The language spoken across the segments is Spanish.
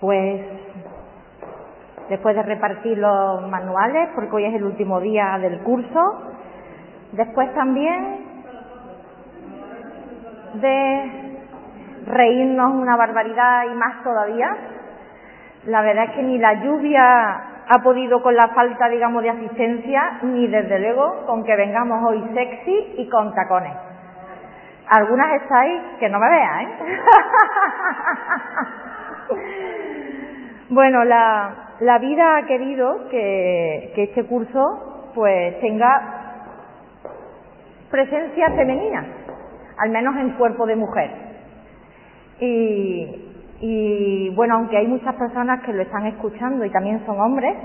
Pues después de repartir los manuales, porque hoy es el último día del curso, después también de reírnos una barbaridad y más todavía. La verdad es que ni la lluvia ha podido con la falta, digamos, de asistencia, ni desde luego con que vengamos hoy sexy y con tacones. Algunas estáis que no me vean, ¿eh? bueno, la, la vida ha querido que, que este curso pues tenga presencia femenina, al menos en cuerpo de mujer. Y, y bueno, aunque hay muchas personas que lo están escuchando y también son hombres,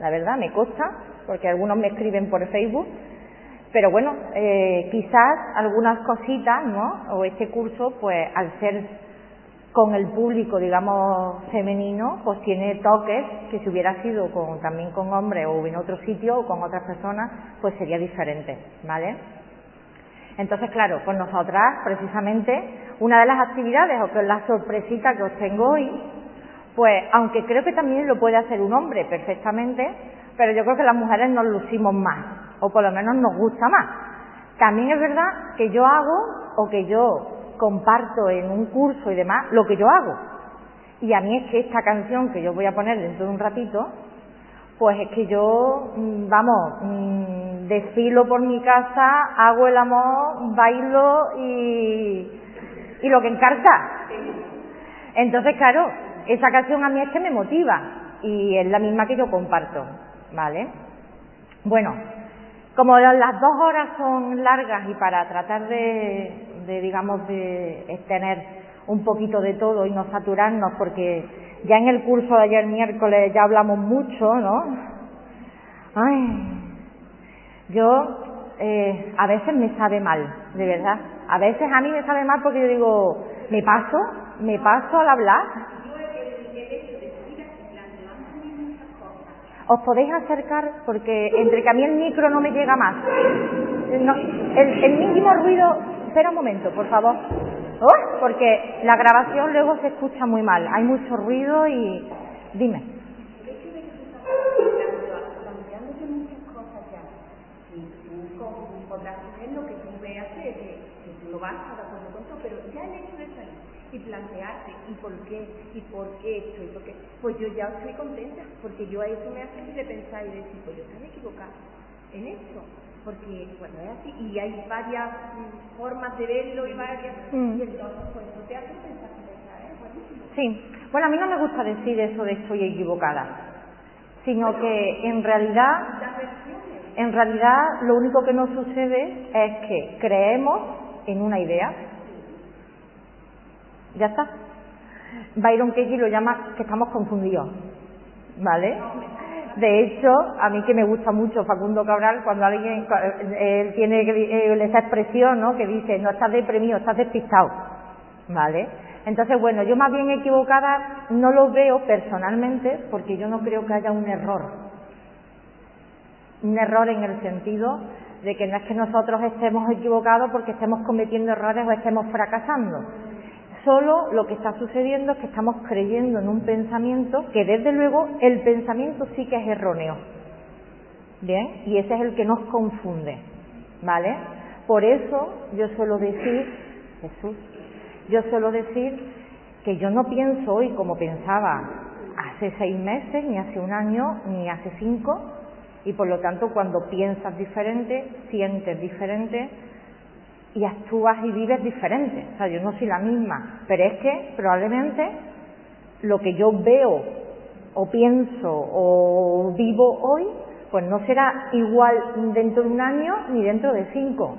la verdad me consta, porque algunos me escriben por Facebook, pero bueno, eh, quizás algunas cositas, ¿no? O este curso, pues al ser con el público, digamos, femenino, pues tiene toques que si hubiera sido con, también con hombres o en otro sitio o con otras personas, pues sería diferente, ¿vale? Entonces, claro, con nosotras, precisamente, una de las actividades, o que la sorpresita que os tengo hoy, pues, aunque creo que también lo puede hacer un hombre perfectamente, pero yo creo que las mujeres nos lucimos más, o por lo menos nos gusta más. También es verdad que yo hago, o que yo comparto en un curso y demás, lo que yo hago. Y a mí es que esta canción que yo voy a poner dentro de un ratito, pues es que yo, mm, vamos, mm, desfilo por mi casa, hago el amor, bailo y, y lo que encarta. Entonces, claro, esa canción a mí es que me motiva y es la misma que yo comparto, ¿vale? Bueno, como las dos horas son largas y para tratar de, de digamos, de tener un poquito de todo y no saturarnos porque ya en el curso de ayer miércoles ya hablamos mucho, ¿no? Ay, yo eh, a veces me sabe mal, de verdad. A veces a mí me sabe mal porque yo digo, me paso, me paso al hablar. Os podéis acercar porque entre que a mí el micro no me llega más. No, el, el mínimo ruido, espera un momento, por favor. ¡Oh! Porque la grabación luego se escucha muy mal, hay mucho ruido y dime. y plantearte y por qué, y por qué esto, y por qué, pues yo ya estoy contenta, porque yo a eso me hace de pensar y decir, pues yo estaba equivocada en esto, porque bueno es así, y hay varias mm, formas de verlo y varias, mm. y entonces pues te hace pensar, ¿eh? Buenísimo. Sí, bueno, a mí no me gusta decir eso de estoy equivocada, sino que en realidad, en realidad lo único que nos sucede es que creemos en una idea. Ya está. Byron Katie lo llama que estamos confundidos. ¿Vale? De hecho, a mí que me gusta mucho Facundo Cabral, cuando alguien él tiene esa expresión, ¿no? Que dice, no estás deprimido, estás despistado. ¿Vale? Entonces, bueno, yo más bien equivocada no lo veo personalmente porque yo no creo que haya un error. Un error en el sentido de que no es que nosotros estemos equivocados porque estemos cometiendo errores o estemos fracasando. Solo lo que está sucediendo es que estamos creyendo en un pensamiento que desde luego el pensamiento sí que es erróneo. Bien, y ese es el que nos confunde. ¿Vale? Por eso yo suelo decir, Jesús, yo suelo decir que yo no pienso hoy como pensaba hace seis meses, ni hace un año, ni hace cinco, y por lo tanto cuando piensas diferente, sientes diferente y actúas y vives diferente. O sea, yo no soy la misma, pero es que probablemente lo que yo veo o pienso o vivo hoy, pues no será igual dentro de un año ni dentro de cinco.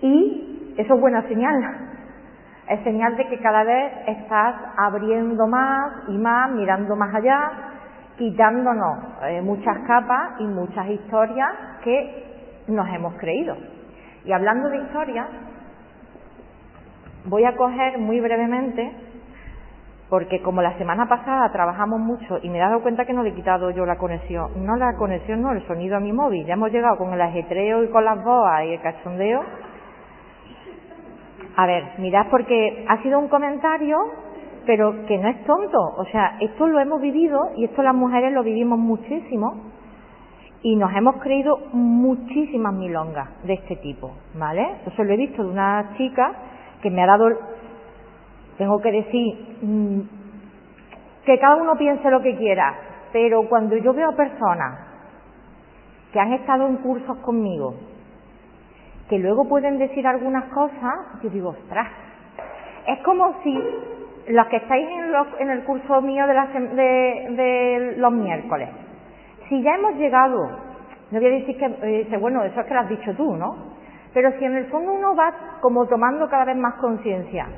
Y eso es buena señal. Es señal de que cada vez estás abriendo más y más, mirando más allá, quitándonos eh, muchas capas y muchas historias que nos hemos creído. Y hablando de historias, voy a coger muy brevemente, porque como la semana pasada trabajamos mucho y me he dado cuenta que no le he quitado yo la conexión, no la conexión, no, el sonido a mi móvil, ya hemos llegado con el ajetreo y con las boas y el cachondeo. A ver, mirad porque ha sido un comentario pero que no es tonto. O sea, esto lo hemos vivido y esto las mujeres lo vivimos muchísimo y nos hemos creído muchísimas milongas de este tipo, ¿vale? Eso lo he visto de una chica que me ha dado, tengo que decir, mm, que cada uno piense lo que quiera, pero cuando yo veo personas que han estado en cursos conmigo, que luego pueden decir algunas cosas, yo digo, ostras, es como si los que estáis en, el curso mío de, de, los miércoles, si ya hemos llegado, no voy a decir que, eh, bueno, eso es que lo has dicho tú, ¿no? Pero si en el fondo uno va como tomando cada vez más conciencia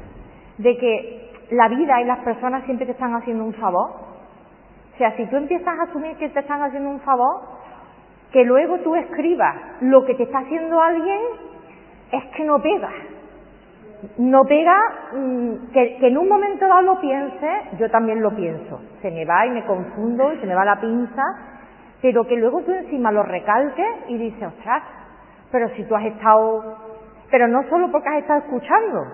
de que la vida y las personas siempre te están haciendo un favor, o sea, si tú empiezas a asumir que te están haciendo un favor, que luego tú escribas lo que te está haciendo alguien, es que no pega no pega mm, que, en un momento dado lo piense, yo también lo pienso. Se me va y me confundo y se me va la pinza, pero que luego tú encima lo recalques y dices, ostras, pero si tú has estado, pero no solo porque has estado escuchando,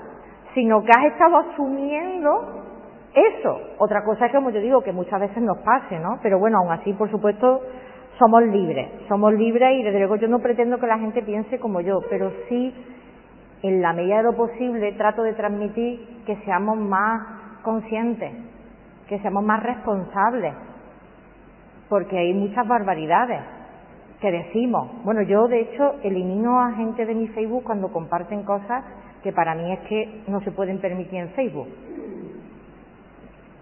sino que has estado asumiendo eso. Otra cosa es como yo digo, que muchas veces nos pase, ¿no? Pero bueno, aún así, por supuesto, somos libres, somos libres y desde luego yo no pretendo que la gente piense como yo, pero sí en la medida de lo posible trato de transmitir que seamos más conscientes, que seamos más responsables, porque hay muchas barbaridades que decimos. Bueno, yo de hecho elimino a gente de mi Facebook cuando comparten cosas que para mí es que no se pueden permitir en Facebook.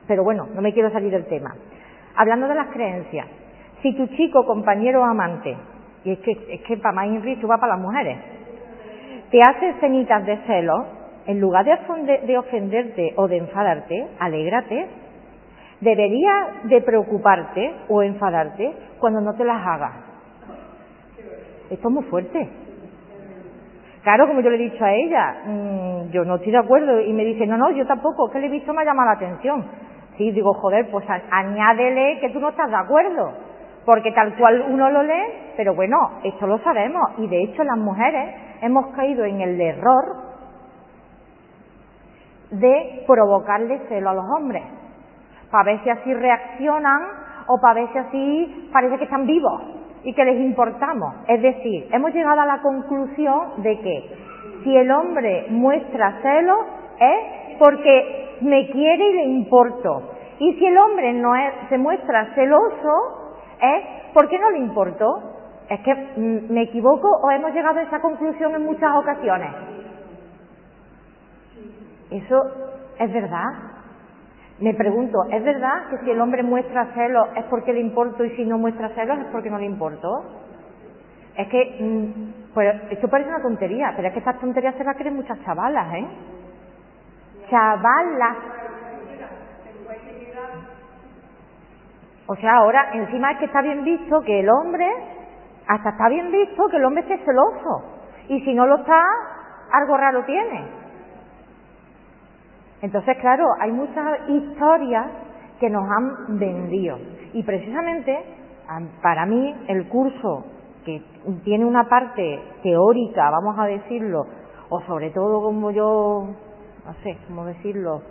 Pero bueno, no me quiero salir del tema. Hablando de las creencias, si tu chico, compañero o amante, y es que, es que para más tú va para las mujeres, te hace cenitas de celo, en lugar de ofenderte o de enfadarte, alégrate. Debería de preocuparte o enfadarte cuando no te las hagas. Esto es muy fuerte. Claro, como yo le he dicho a ella, mm, yo no estoy de acuerdo. Y me dice, no, no, yo tampoco, que le he visto me ha llamado la atención. Sí, digo, joder, pues añádele que tú no estás de acuerdo. Porque tal cual uno lo lee, pero bueno, esto lo sabemos. Y de hecho las mujeres hemos caído en el error de provocarle celo a los hombres, para ver si así reaccionan o para ver si así parece que están vivos y que les importamos. Es decir, hemos llegado a la conclusión de que si el hombre muestra celo es porque me quiere y le importo. Y si el hombre no se muestra celoso es porque no le importo. ¿Es que mm, me equivoco o hemos llegado a esa conclusión en muchas ocasiones? Eso es verdad. Me pregunto, ¿es verdad que si el hombre muestra celos es porque le importo y si no muestra celos es porque no le importo? Es que, mm, pues esto parece una tontería, pero es que estas tonterías se las creen muchas chavalas, ¿eh? Chavalas. O sea, ahora encima es que está bien visto que el hombre hasta está bien visto que el hombre esté celoso. Y si no lo está, algo raro tiene. Entonces, claro, hay muchas historias que nos han vendido. Y precisamente, para mí, el curso que tiene una parte teórica, vamos a decirlo, o sobre todo como yo, no sé, cómo decirlo,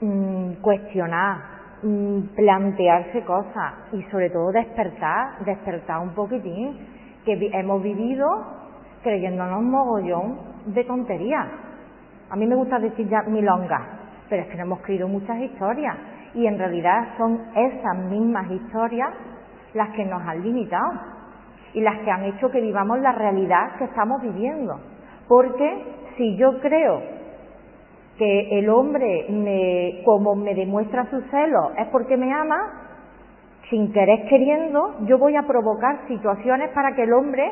mm, cuestionar Mm, plantearse cosas y sobre todo despertar, despertar un poquitín, que hemos vivido creyéndonos mogollón de tonterías. A mí me gusta decir ya milongas, pero es que no hemos creído muchas historias y en realidad son esas mismas historias las que nos han limitado y las que han hecho que vivamos la realidad que estamos viviendo. Porque si yo creo que el hombre me, como me demuestra su celo es porque me ama, sin querer queriendo, yo voy a provocar situaciones para que el hombre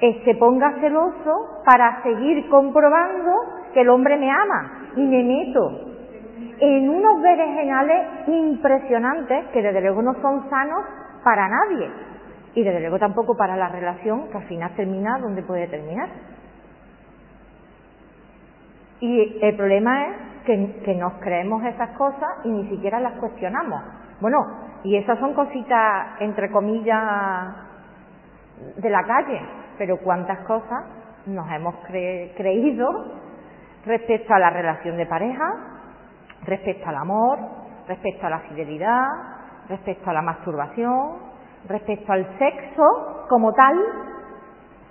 eh, se ponga celoso para seguir comprobando que el hombre me ama y me meto en unos berenjenales impresionantes que desde luego no son sanos para nadie y desde luego tampoco para la relación que al final termina donde puede terminar. Y el problema es que, nos creemos esas cosas y ni siquiera las cuestionamos. Bueno, y esas son cositas, entre comillas, de la calle, pero cuántas cosas nos hemos creído respecto a la relación de pareja, respecto al amor, respecto a la fidelidad, respecto a la masturbación, respecto al sexo como tal,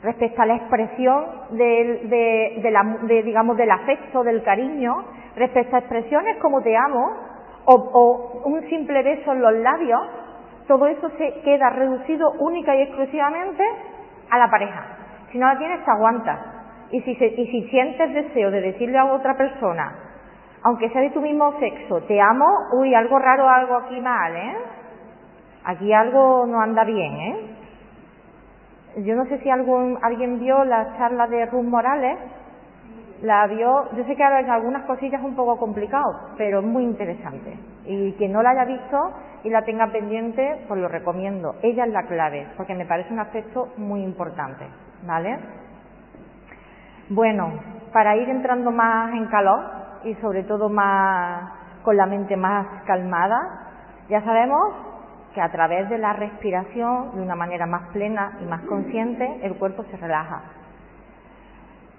respecto a la expresión del, de, digamos, del afecto, del cariño, respecto a expresiones como te amo o, o un simple beso en los labios, todo eso se queda reducido única y exclusivamente a la pareja. Si no la tienes, te aguantas. Y si, y si sientes deseo de decirle a otra persona, aunque sea de tu mismo sexo, te amo, uy, algo raro, algo aquí mal, ¿eh? Aquí algo no anda bien, ¿eh? Yo no sé si algún, alguien vio la charla de Ruth Morales, la vio, yo sé que ahora en algunas cosillas es un poco complicado, pero es muy interesante. Y quien no la haya visto y la tenga pendiente, pues lo recomiendo. Ella es la clave, porque me parece un aspecto muy importante, ¿vale? Bueno, para ir entrando más en calor y sobre todo más con la mente más calmada, ya sabemos que a través de la respiración, de una manera más plena y más consciente, el cuerpo se relaja.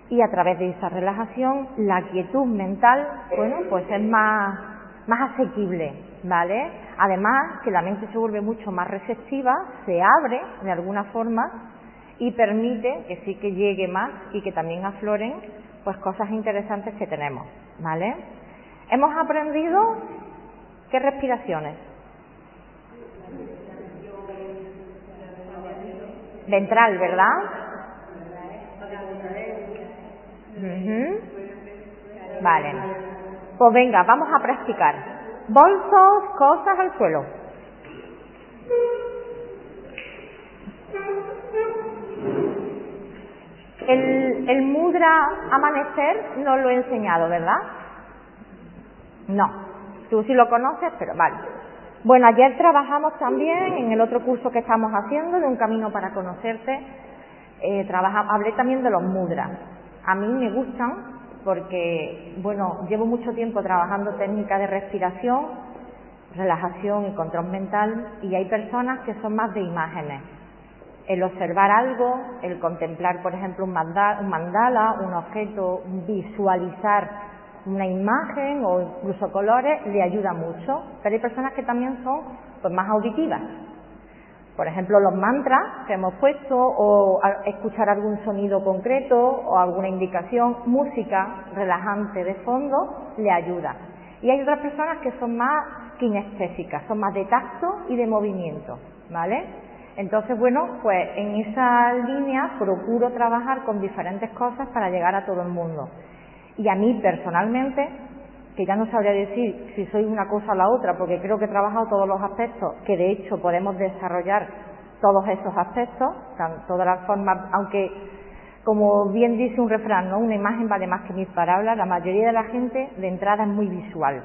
Y a través de esa relajación, la quietud mental, bueno, pues es más, más asequible, ¿vale? Además, que la mente se vuelve mucho más receptiva, se abre de alguna forma y permite que sí que llegue más y que también afloren pues cosas interesantes que tenemos, ¿vale? Hemos aprendido qué respiraciones. Ventral, ¿verdad? Vale. Pues venga, vamos a practicar. Bolsos, cosas al suelo. El, el mudra amanecer no lo he enseñado, ¿verdad? No. Tú sí lo conoces, pero vale. Bueno, ayer trabajamos también en el otro curso que estamos haciendo de un camino para conocerte. Eh, hablé también de los mudras. A mí me gustan porque, bueno, llevo mucho tiempo trabajando técnicas de respiración, relajación y control mental y hay personas que son más de imágenes el observar algo, el contemplar, por ejemplo, un mandala, un, objeto, visualizar una imagen o incluso colores, le ayuda mucho. Pero hay personas que también son pues, más auditivas. Por ejemplo, los mantras que hemos puesto, o escuchar algún sonido concreto, o alguna indicación, música relajante de fondo, le ayuda. Y hay otras personas que son más kinestésicas, son más de tacto y de movimiento, ¿vale? Entonces, bueno, pues en esa línea procuro trabajar con diferentes cosas para llegar a todo el mundo. Y a mí personalmente, que ya no sabría decir si soy una cosa o la otra, porque creo que he trabajado todos los aspectos, que de hecho podemos desarrollar todos esos aspectos, todas las formas, aunque como bien dice un refrán, ¿no? Una imagen vale más que mil palabras, la mayoría de la gente de entrada es muy visual,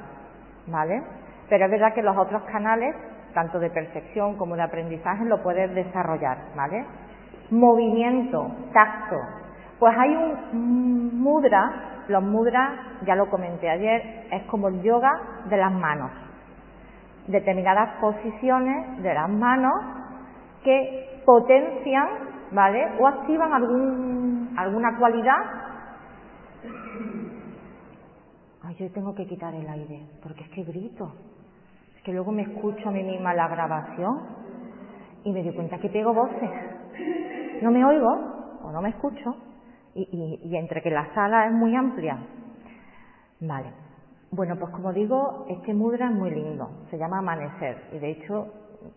¿vale? Pero es verdad que los otros canales tanto de percepción como de aprendizaje, lo puedes desarrollar, ¿vale? Movimiento, tacto. Pues hay un mudra, los mudras, ya lo comenté ayer, es como el yoga de las manos. Determinadas posiciones de las manos que potencian, ¿vale? O activan algún, alguna cualidad. Ay, yo tengo que quitar el aire, porque es que grito que luego me escucho a mí misma la grabación y me doy cuenta que pego voces. No me oigo o no me escucho y, y, entre que la sala es muy amplia. Vale. Bueno, pues como digo, este mudra es muy lindo, se llama amanecer y de hecho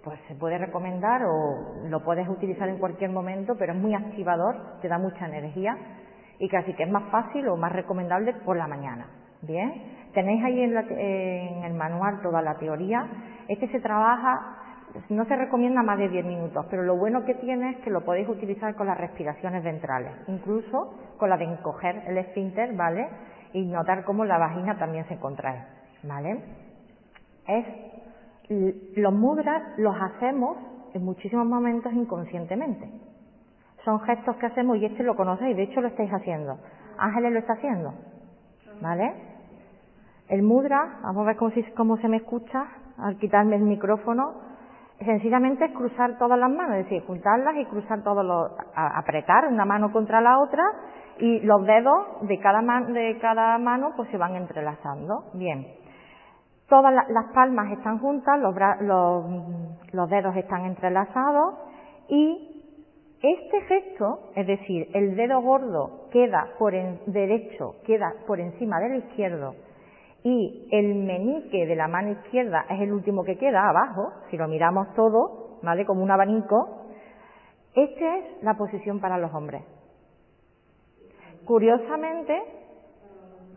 pues se puede recomendar o lo puedes utilizar en cualquier momento, pero es muy activador, te da mucha energía y casi que es más fácil o más recomendable por la mañana. Bien, Tenéis ahí en, el manual toda la teoría. Este se trabaja, no se recomienda más de 10 minutos, pero lo bueno que tiene es que lo podéis utilizar con las respiraciones ventrales, incluso con la de encoger el esfínter, ¿vale? Y notar cómo la vagina también se contrae, ¿vale? Es, los mudras los hacemos en muchísimos momentos inconscientemente. Son gestos que hacemos y este lo conocéis, de hecho lo estáis haciendo. Ángeles lo está haciendo, ¿vale? El mudra, vamos a ver cómo, se me escucha al quitarme el micrófono, sencillamente es cruzar todas las manos, es decir, juntarlas y cruzar todos los, apretar una mano contra la otra y los dedos de cada, de cada mano pues se van entrelazando. Bien. Todas las palmas están juntas, los, dedos están entrelazados y este gesto, es decir, el dedo gordo queda por derecho, queda por encima del izquierdo y el meñique de la mano izquierda es el último que queda abajo, si lo miramos todo, ¿vale? Como un abanico. Esta es la posición para los hombres. Curiosamente,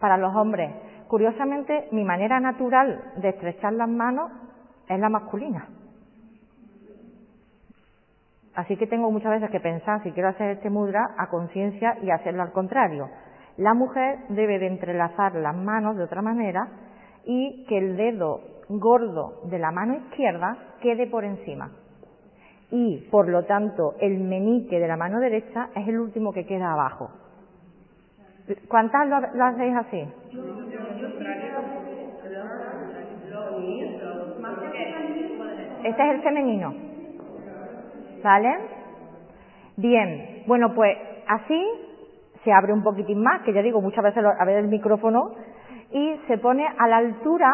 para los hombres, curiosamente mi manera natural de estrechar las manos es la masculina. Así que tengo muchas veces que pensar si quiero hacer este mudra a conciencia y hacerlo al contrario. La mujer debe de entrelazar las manos de otra manera y que el dedo gordo de la mano izquierda quede por encima. Y, por lo tanto, el meñique de la mano derecha es el último que queda abajo. ¿Cuántas lo, lo hacéis así? Este es el femenino. ¿Vale? Bien, bueno, pues así se abre un poquitín más, que ya digo, muchas veces a ver el micrófono, y se pone a la altura,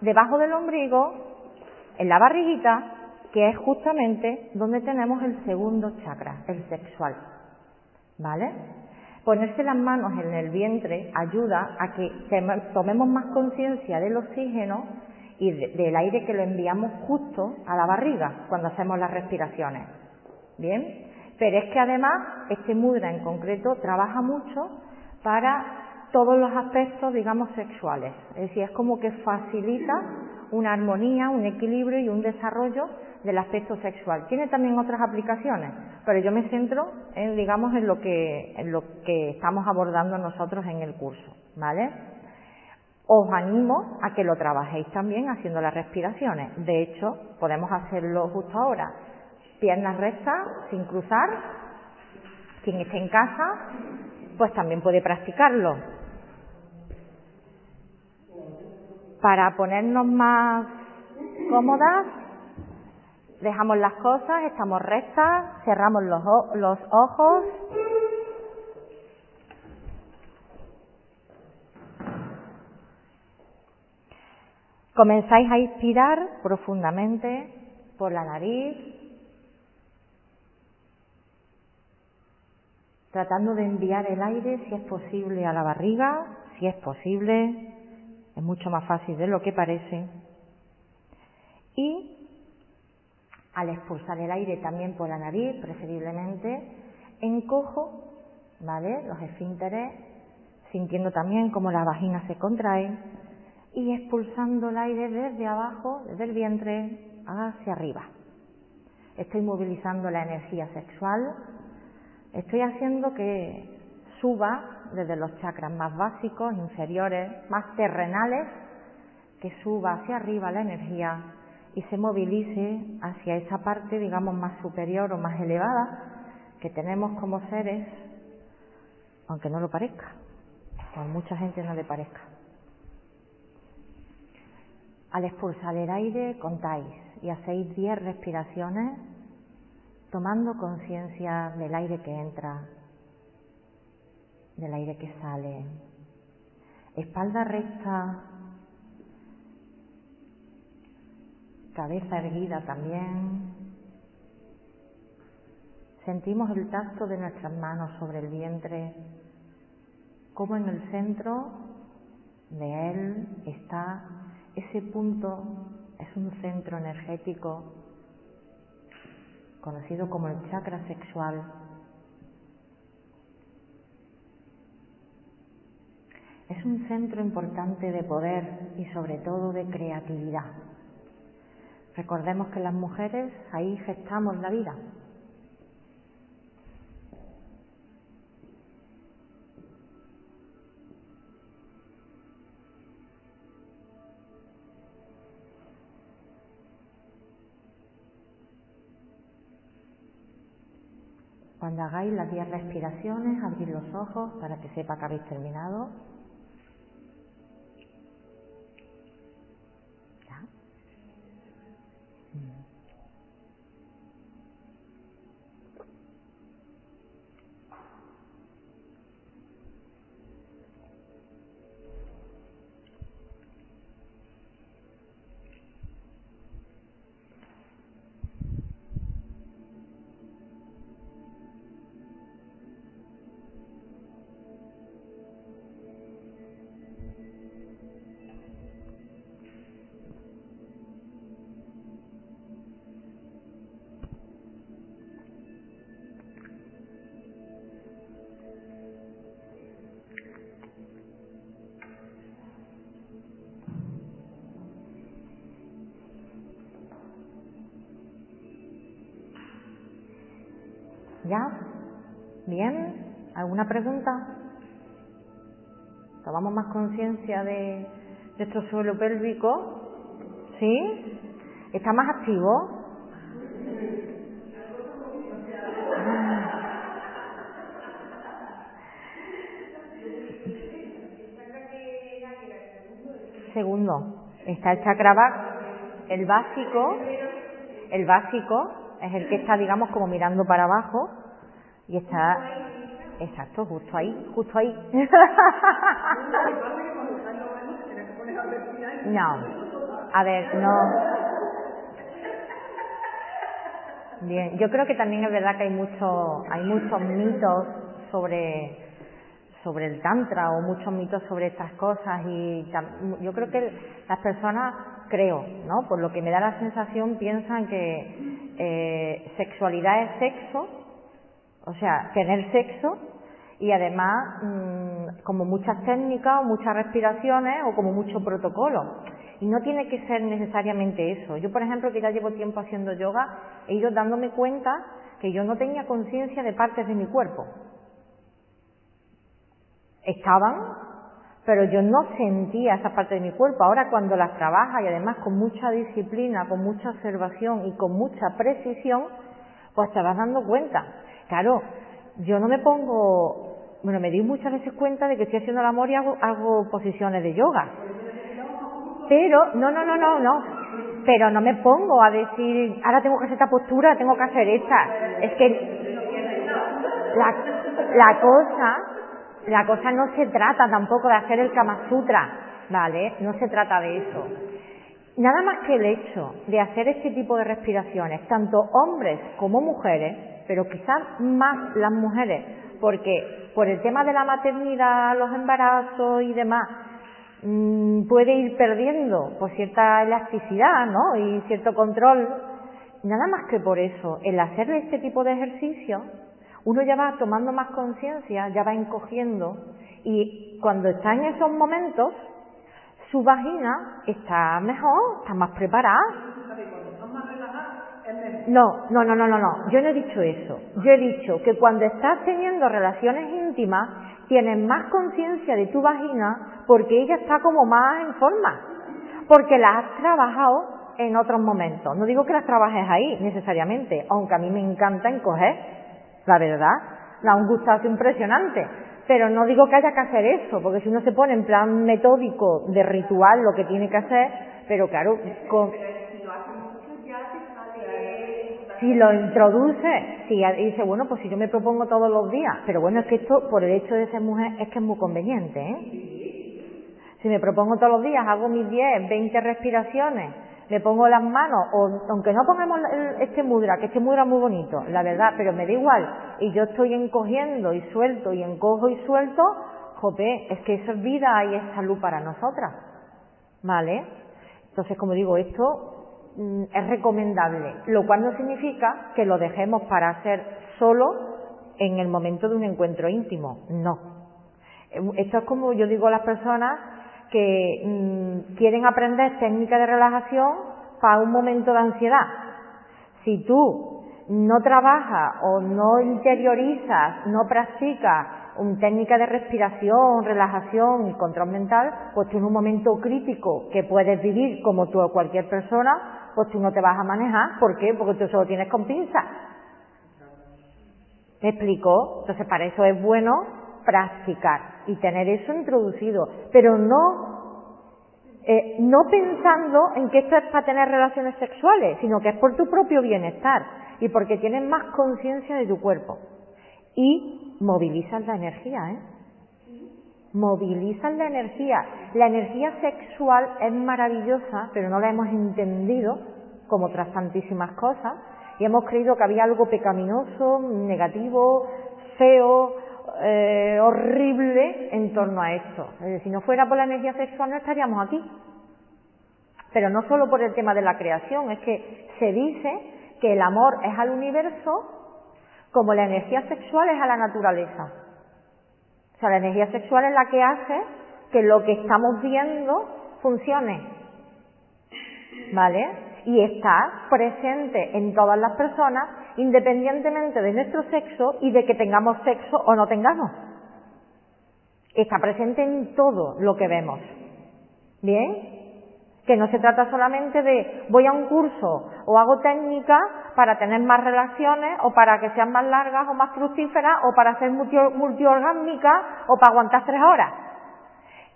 debajo del ombligo, en la barriguita, que es justamente donde tenemos el segundo chakra, el sexual. ¿Vale? Ponerse las manos en el vientre ayuda a que tomemos más conciencia del oxígeno y del aire que lo enviamos justo a la barriga cuando hacemos las respiraciones. ¿Bien? Pero es que además este mudra en concreto trabaja mucho para todos los aspectos, digamos, sexuales. Es decir, es como que facilita una armonía, un equilibrio y un desarrollo del aspecto sexual. Tiene también otras aplicaciones, pero yo me centro en, digamos, en lo que, en lo que estamos abordando nosotros en el curso, ¿vale? Os animo a que lo trabajéis también haciendo las respiraciones. De hecho, podemos hacerlo justo ahora. Piernas rectas, sin cruzar. Quien esté en casa, pues también puede practicarlo. Para ponernos más cómodas, dejamos las cosas, estamos rectas, cerramos los, los ojos. Comenzáis a inspirar profundamente por la nariz, tratando de enviar el aire, si es posible, a la barriga, si es posible, es mucho más fácil de lo que parece. Y al expulsar el aire también por la nariz, preferiblemente, encojo, ¿vale? Los esfínteres, sintiendo también cómo la vagina se contrae y expulsando el aire desde abajo, desde el vientre, hacia arriba. Estoy movilizando la energía sexual, estoy haciendo que suba desde los chakras más básicos, inferiores, más terrenales, que suba hacia arriba la energía y se movilice hacia esa parte, digamos, más superior o más elevada que tenemos como seres, aunque no lo parezca, o a mucha gente no le parezca. Al expulsar el aire, contáis y hacéis 10 respiraciones tomando conciencia del aire que entra, del aire que sale. Espalda recta, cabeza erguida también. Sentimos el tacto de nuestras manos sobre el vientre, como en el centro de él está ese punto es un centro energético conocido como el chakra sexual. Es un centro importante de poder y sobre todo de creatividad. Recordemos que las mujeres ahí gestamos la vida. Cuando hagáis las 10 respiraciones, abrid los ojos para que sepa que habéis terminado. ¿Alguna pregunta? ¿Tomamos más conciencia de nuestro suelo pélvico? ¿Sí? ¿Está más activo? Segundo, está el chakra el básico, el básico es el que está, digamos, como mirando para abajo y está, exacto, justo ahí, justo ahí. No, a ver, no. Bien, yo creo que también es verdad que hay mucho, hay muchos mitos sobre sobre el tantra o muchos mitos sobre estas cosas y yo creo que las personas creo, ¿no? Por lo que me da la sensación piensan que eh, sexualidad es sexo, o sea, tener sexo y además mm, como muchas técnicas o muchas respiraciones o como mucho protocolo. Y no tiene que ser necesariamente eso. Yo, por ejemplo, que ya llevo tiempo haciendo yoga, he ido dándome cuenta que yo no tenía conciencia de partes de mi cuerpo. Estaban, pero yo no sentía esa parte de mi cuerpo. Ahora cuando las trabaja y además con mucha disciplina, con mucha observación y con mucha precisión, pues te vas dando cuenta. Claro, yo no me pongo, bueno, me di muchas veces cuenta de que estoy haciendo el amor y hago, hago posiciones de yoga. Pero, no, no, no, no, no. Pero no me pongo a decir, ahora tengo que hacer esta postura, tengo que hacer esta. Es que la, la cosa, la cosa no se trata tampoco de hacer el Kama Sutra, ¿vale? No se trata de eso. Nada más que el hecho de hacer este tipo de respiraciones, tanto hombres como mujeres, pero quizás más las mujeres, porque por el tema de la maternidad, los embarazos y demás, mm, puede ir perdiendo pues cierta elasticidad, ¿no? Y cierto control. Nada más que por eso, el hacer este tipo de ejercicio, uno ya va tomando más conciencia, ya va encogiendo y cuando está en esos momentos, su vagina está mejor, está más preparada. No, no, no, no, no, no. Yo no he dicho eso. Yo he dicho que cuando estás teniendo relaciones íntimas, tienes más conciencia de tu vagina porque ella está como más en forma. Porque la has trabajado en otros momentos. No digo que las trabajes ahí necesariamente, aunque a mí me encanta encoger, la verdad. Da un gustazo impresionante. Pero no digo que haya que hacer eso, porque si uno se pone en plan metódico de ritual lo que tiene que hacer, pero claro, con, si lo introduce, si dice, bueno, pues si yo me propongo todos los días, pero bueno, es que esto, por el hecho de ser mujer, es que es muy conveniente, ¿eh? Si me propongo todos los días, hago mis 10, 20 respiraciones, le pongo las manos, o aunque no pongamos este mudra, que este mudra es muy bonito, la verdad, pero me da igual, y yo estoy encogiendo y suelto y encojo y suelto, jope, es que eso es vida y es salud para nosotras, ¿vale? Entonces, como digo, esto es recomendable, lo cual no significa que lo dejemos para hacer solo en el momento de un encuentro íntimo, no. Eh, esto es como yo digo a las personas que mm, quieren aprender técnicas de relajación para un momento de ansiedad. Si tú no trabajas o no interiorizas, no practicas una técnica de respiración, relajación y control mental, pues tú en un momento crítico que puedes vivir como tú o cualquier persona, pues tú no te vas a manejar. ¿Por qué? Porque tú solo tienes con pinza. ¿Me explico? Entonces para eso es bueno practicar y tener eso introducido, pero no, eh, no pensando en que esto es para tener relaciones sexuales, sino que es por tu propio bienestar y porque tienes más conciencia de tu cuerpo. Y movilizas la energía, ¿eh? Movilizan la energía. La energía sexual es maravillosa, pero no la hemos entendido como otras tantísimas cosas y hemos creído que había algo pecaminoso, negativo, feo, eh, horrible en torno a esto. si no fuera por la energía sexual no estaríamos aquí. Pero no solo por el tema de la creación, es que se dice que el amor es al universo como la energía sexual es a la naturaleza. O sea, la energía sexual es la que hace que lo que estamos viendo funcione. ¿Vale? Y está presente en todas las personas independientemente de nuestro sexo y de que tengamos sexo o no tengamos. Está presente en todo lo que vemos. ¿Bien? Que no se trata solamente de voy a un curso o hago técnica para tener más relaciones o para que sean más largas o más fructíferas o para ser multiorgánicas o para aguantar tres horas.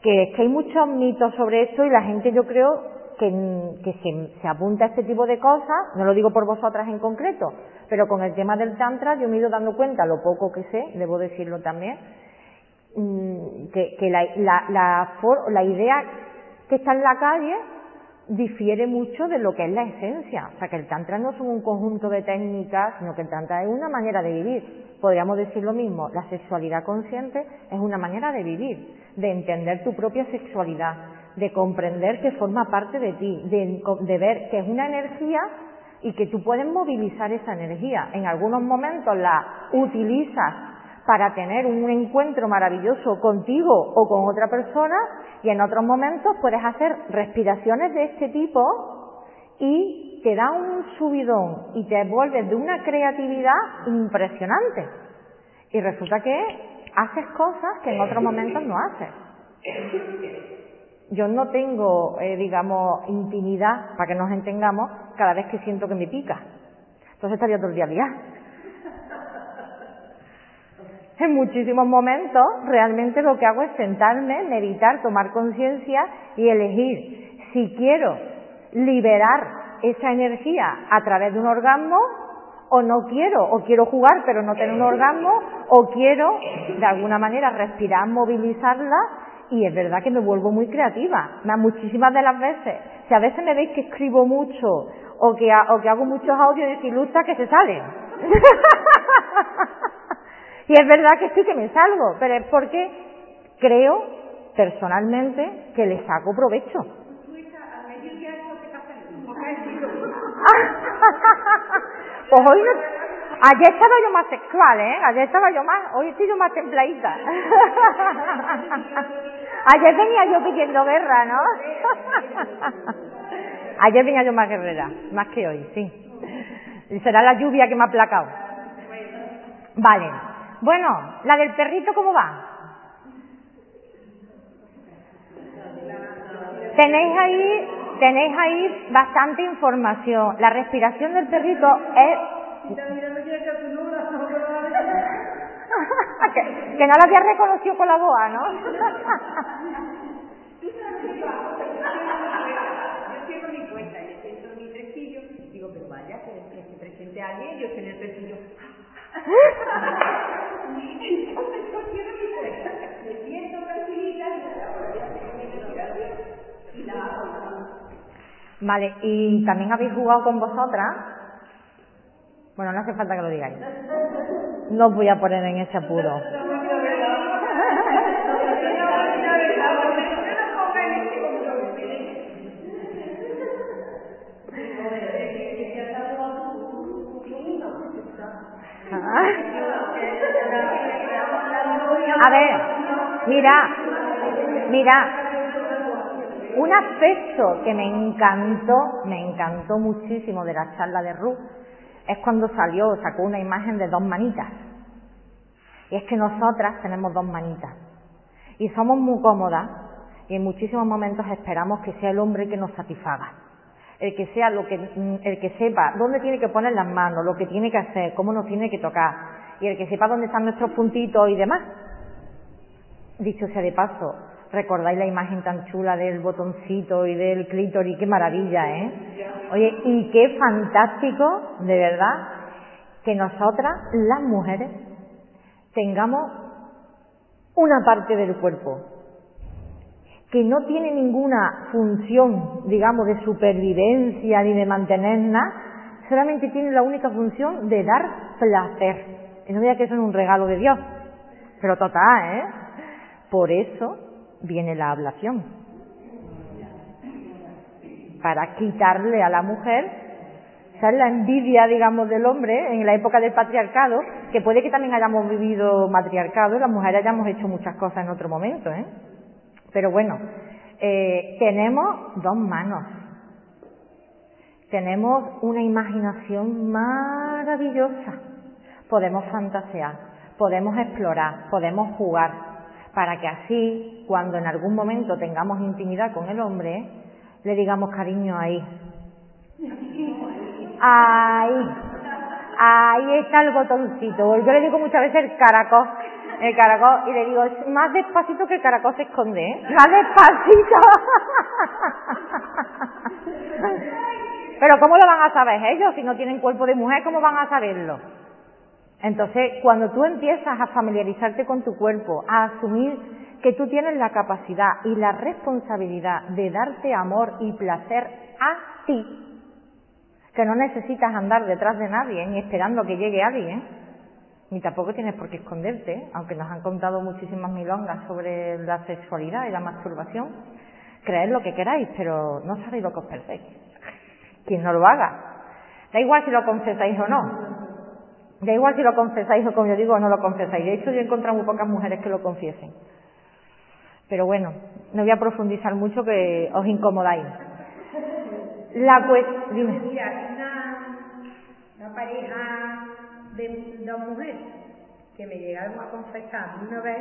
Que es que hay muchos mitos sobre esto y la gente yo creo que, se, apunta a este tipo de cosas, no lo digo por vosotras en concreto, pero con el tema del Tantra yo me he ido dando cuenta, lo poco que sé, debo decirlo también, mm, que, que la, la, la idea que está en la calle difiere mucho de lo que es la esencia. O sea, que el Tantra no es un conjunto de técnicas, sino que el Tantra es una manera de vivir. Podríamos decir lo mismo, la sexualidad consciente es una manera de vivir, de entender tu propia sexualidad, de comprender que forma parte de ti, de, de ver que es una energía y que tú puedes movilizar esa energía. En algunos momentos la utilizas para tener un encuentro maravilloso contigo o con otra persona y en otros momentos puedes hacer respiraciones de este tipo y te da un subidón y te vuelves de una creatividad impresionante. Y resulta que haces cosas que en otros momentos no haces. Yo no tengo, eh, digamos, intimidad, para que nos entendamos, cada vez que siento que me pica. Entonces estaría todo el día en muchísimos momentos realmente lo que hago es sentarme, meditar, tomar conciencia y elegir si quiero liberar esa energía a través de un orgasmo o no quiero, o quiero jugar pero no tener un orgasmo, o quiero de alguna manera respirar, movilizarla y es verdad que me vuelvo muy creativa. Muchísimas de las veces, si a veces me veis que escribo mucho o que, o que hago muchos audios de ilustra que se salen. Y es verdad que sí que me salgo, pero es porque creo personalmente que le saco provecho. pues hoy no, ayer estaba yo más sexual, ¿eh? Ayer estaba yo más, hoy estoy yo más templadita. ayer venía yo pidiendo guerra, ¿no? ayer venía yo más guerrera, más que hoy, sí. Y será la lluvia que me ha aplacado. Vale. Bueno, la del perrito, ¿cómo va? Tenéis ahí, tenéis ahí bastante información. La respiración del perrito es... que, que no la había reconocido con la boa, ¿no? digo, pero vaya, que se presente alguien, yo estoy en el Vale, y también habéis jugado con vosotras. Bueno, no hace falta que lo digáis. No os voy a poner en ese apuro. A ver, mira, mira, un aspecto que me encantó, me encantó muchísimo de la charla de Ruth, es cuando salió, sacó una imagen de dos manitas. Y es que nosotras tenemos dos manitas. Y somos muy cómodas y en muchísimos momentos esperamos que sea el hombre que nos satisfaga. El que sea lo que, el que sepa dónde tiene que poner las manos, lo que tiene que hacer, cómo nos tiene que tocar. Y el que sepa dónde están nuestros puntitos y demás. Dicho sea de paso, recordáis la imagen tan chula del botoncito y del clítoris, qué maravilla, ¿eh? Oye, y qué fantástico, de verdad, que nosotras, las mujeres, tengamos una parte del cuerpo que no tiene ninguna función, digamos, de supervivencia ni de mantenerla, solamente tiene la única función de dar placer. Y no diga que eso es un regalo de Dios, pero total, ¿eh? Por eso viene la ablación. Para quitarle a la mujer, esa la envidia, digamos, del hombre en la época del patriarcado, que puede que también hayamos vivido matriarcado y las mujeres hayamos hecho muchas cosas en otro momento, ¿eh? Pero bueno, eh, tenemos dos manos tenemos una imaginación maravillosa. Podemos fantasear, podemos explorar, podemos jugar, para que así, cuando en algún momento tengamos intimidad con el hombre, le digamos cariño ahí. Ahí. Ahí está el botoncito. Yo le digo muchas veces el caracol. El caracol. Y le digo, más despacito que el caracol se esconde, ¿eh? Más despacito. Pero ¿cómo lo van a saber ellos? Si no tienen cuerpo de mujer, ¿cómo van a saberlo? Entonces, cuando tú empiezas a familiarizarte con tu cuerpo, a asumir que tú tienes la capacidad y la responsabilidad de darte amor y placer a ti, que no necesitas andar detrás de nadie ni esperando que llegue alguien, ni tampoco tienes por qué esconderte, aunque nos han contado muchísimas milongas sobre la sexualidad y la masturbación. Creed lo que queráis, pero no sabéis lo que os perdéis. Quien no lo haga. Da igual si lo confesáis o no. Da igual si lo confesáis o como yo digo no lo confesáis. De hecho, yo he encontrado muy pocas mujeres que lo confiesen. Pero bueno, no voy a profundizar mucho que os incomodáis. La cuestión. Mira, una, pareja de dos mujeres que me llegaron a confesar una vez,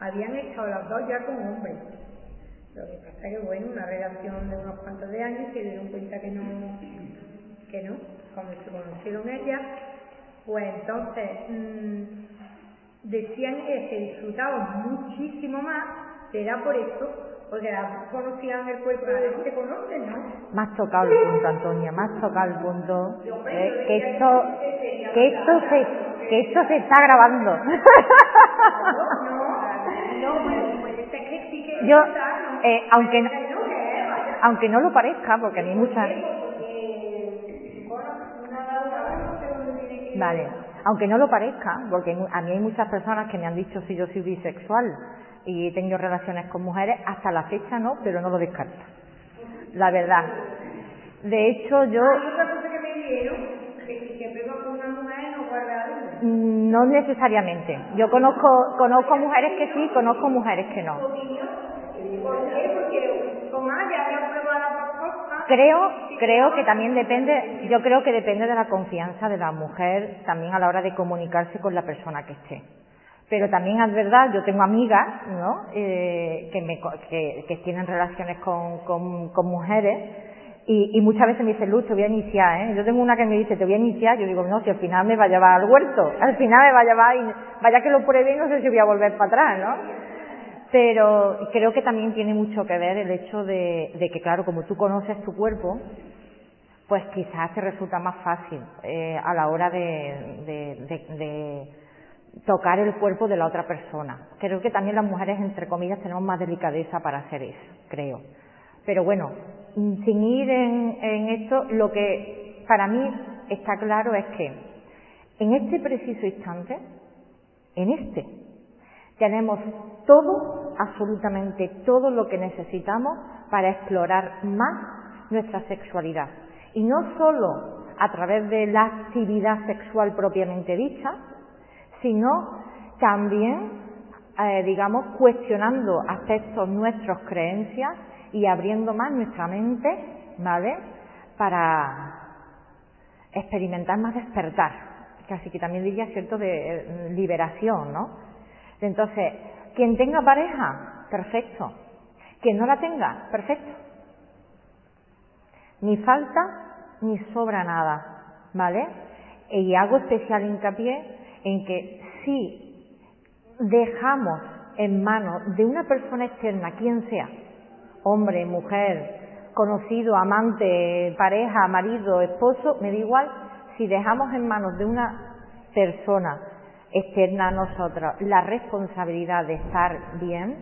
habían estado las dos ya con hombres. Lo que pasa es que, bueno, una relación de unos cuantos de años se dieron cuenta que no, que no, cuando se conocieron ellas, pues entonces mmm, decían que se disfrutaban muchísimo más, será por eso porque conocían el cuerpo de se conocen, ¿no? Más tocado el punto, Antonia, más tocado el punto. Eh, que esto, que esto se, que esto se está grabando. Yo, eh, aunque, aunque no lo parezca, porque a mí muchas. Vale, aunque no lo parezca, porque a mí hay muchas personas que me han dicho si yo soy bisexual y he tenido relaciones con mujeres, hasta la fecha no, pero no lo descarto. La verdad. De hecho, yo... No necesariamente. Yo conozco, conozco mujeres que sí, conozco mujeres que no. Creo, creo que también depende, yo creo que depende de la confianza de la mujer también a la hora de comunicarse con la persona que esté. Pero también es verdad, yo tengo amigas, ¿no? Eh, que, me, que, que, tienen relaciones con, con, con mujeres y, y, muchas veces me dicen, Luz, te voy a iniciar, ¿eh? Yo tengo una que me dice, te voy a iniciar, yo digo, no, si al final me va a llevar al huerto, al final me va a llevar y vaya que lo pruebe y no sé si voy a volver para atrás, ¿no? Pero creo que también tiene mucho que ver el hecho de, que, claro, como tú conoces tu cuerpo, pues quizás te resulta más fácil eh, a la hora de, de, tocar el cuerpo de la otra persona. Creo que también las mujeres, entre comillas, tenemos más delicadeza para hacer eso, creo. Pero bueno, sin ir en, esto, lo que para mí está claro es que en este preciso instante, en este, tenemos todo, absolutamente todo lo que necesitamos para explorar más nuestra sexualidad. Y no solo a través de la actividad sexual propiamente dicha, sino también, eh, digamos, cuestionando aspectos nuestras creencias y abriendo más nuestra mente, ¿vale? Para experimentar más despertar, casi que también diría cierto de eh, liberación, ¿no? Entonces, quien tenga pareja, perfecto. Quien no la tenga, perfecto. Ni falta ni sobra nada, ¿vale? Y hago especial hincapié en que si dejamos en manos de una persona externa, quien sea, hombre, mujer, conocido, amante, pareja, marido, esposo, me da igual, si dejamos en manos de una persona externa a nosotros la responsabilidad de estar bien,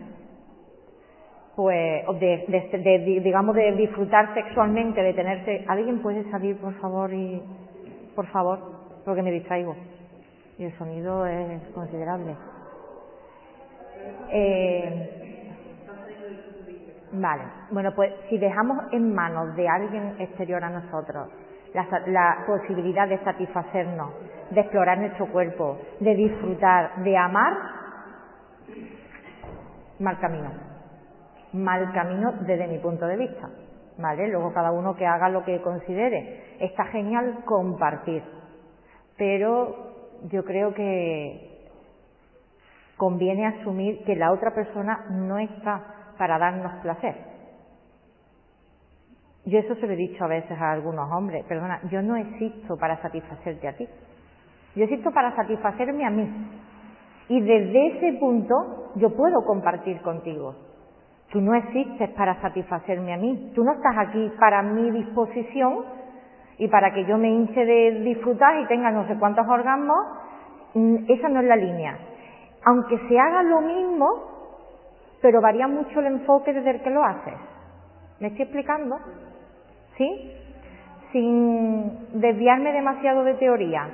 pues, de, digamos, de disfrutar sexualmente, de tenerse, ¿alguien puede salir, por favor, y, por favor, porque me distraigo? y el sonido es considerable. Eh, vale, bueno, pues si dejamos en manos de alguien exterior a nosotros la, la posibilidad de satisfacernos, de explorar nuestro cuerpo, de disfrutar, de amar, mal camino. Mal camino desde mi punto de vista. ¿vale? Luego cada uno que haga lo que considere. Está genial compartir, pero yo creo que conviene asumir que la otra persona no está para darnos placer. Yo eso se lo he dicho a veces a algunos hombres, perdona, yo no existo para satisfacerte a ti. Yo existo para satisfacerme a mí. Y desde ese punto yo puedo compartir contigo. Tú no existes para satisfacerme a mí. Tú no estás aquí para mi disposición y para que yo me hinche de disfrutar y tenga no sé cuántos orgasmos. Mm, esa no es la línea. Aunque se haga lo mismo, pero varía mucho el enfoque desde el que lo haces. ¿Me estoy explicando? ¿Sí? Sin desviarme demasiado de teoría.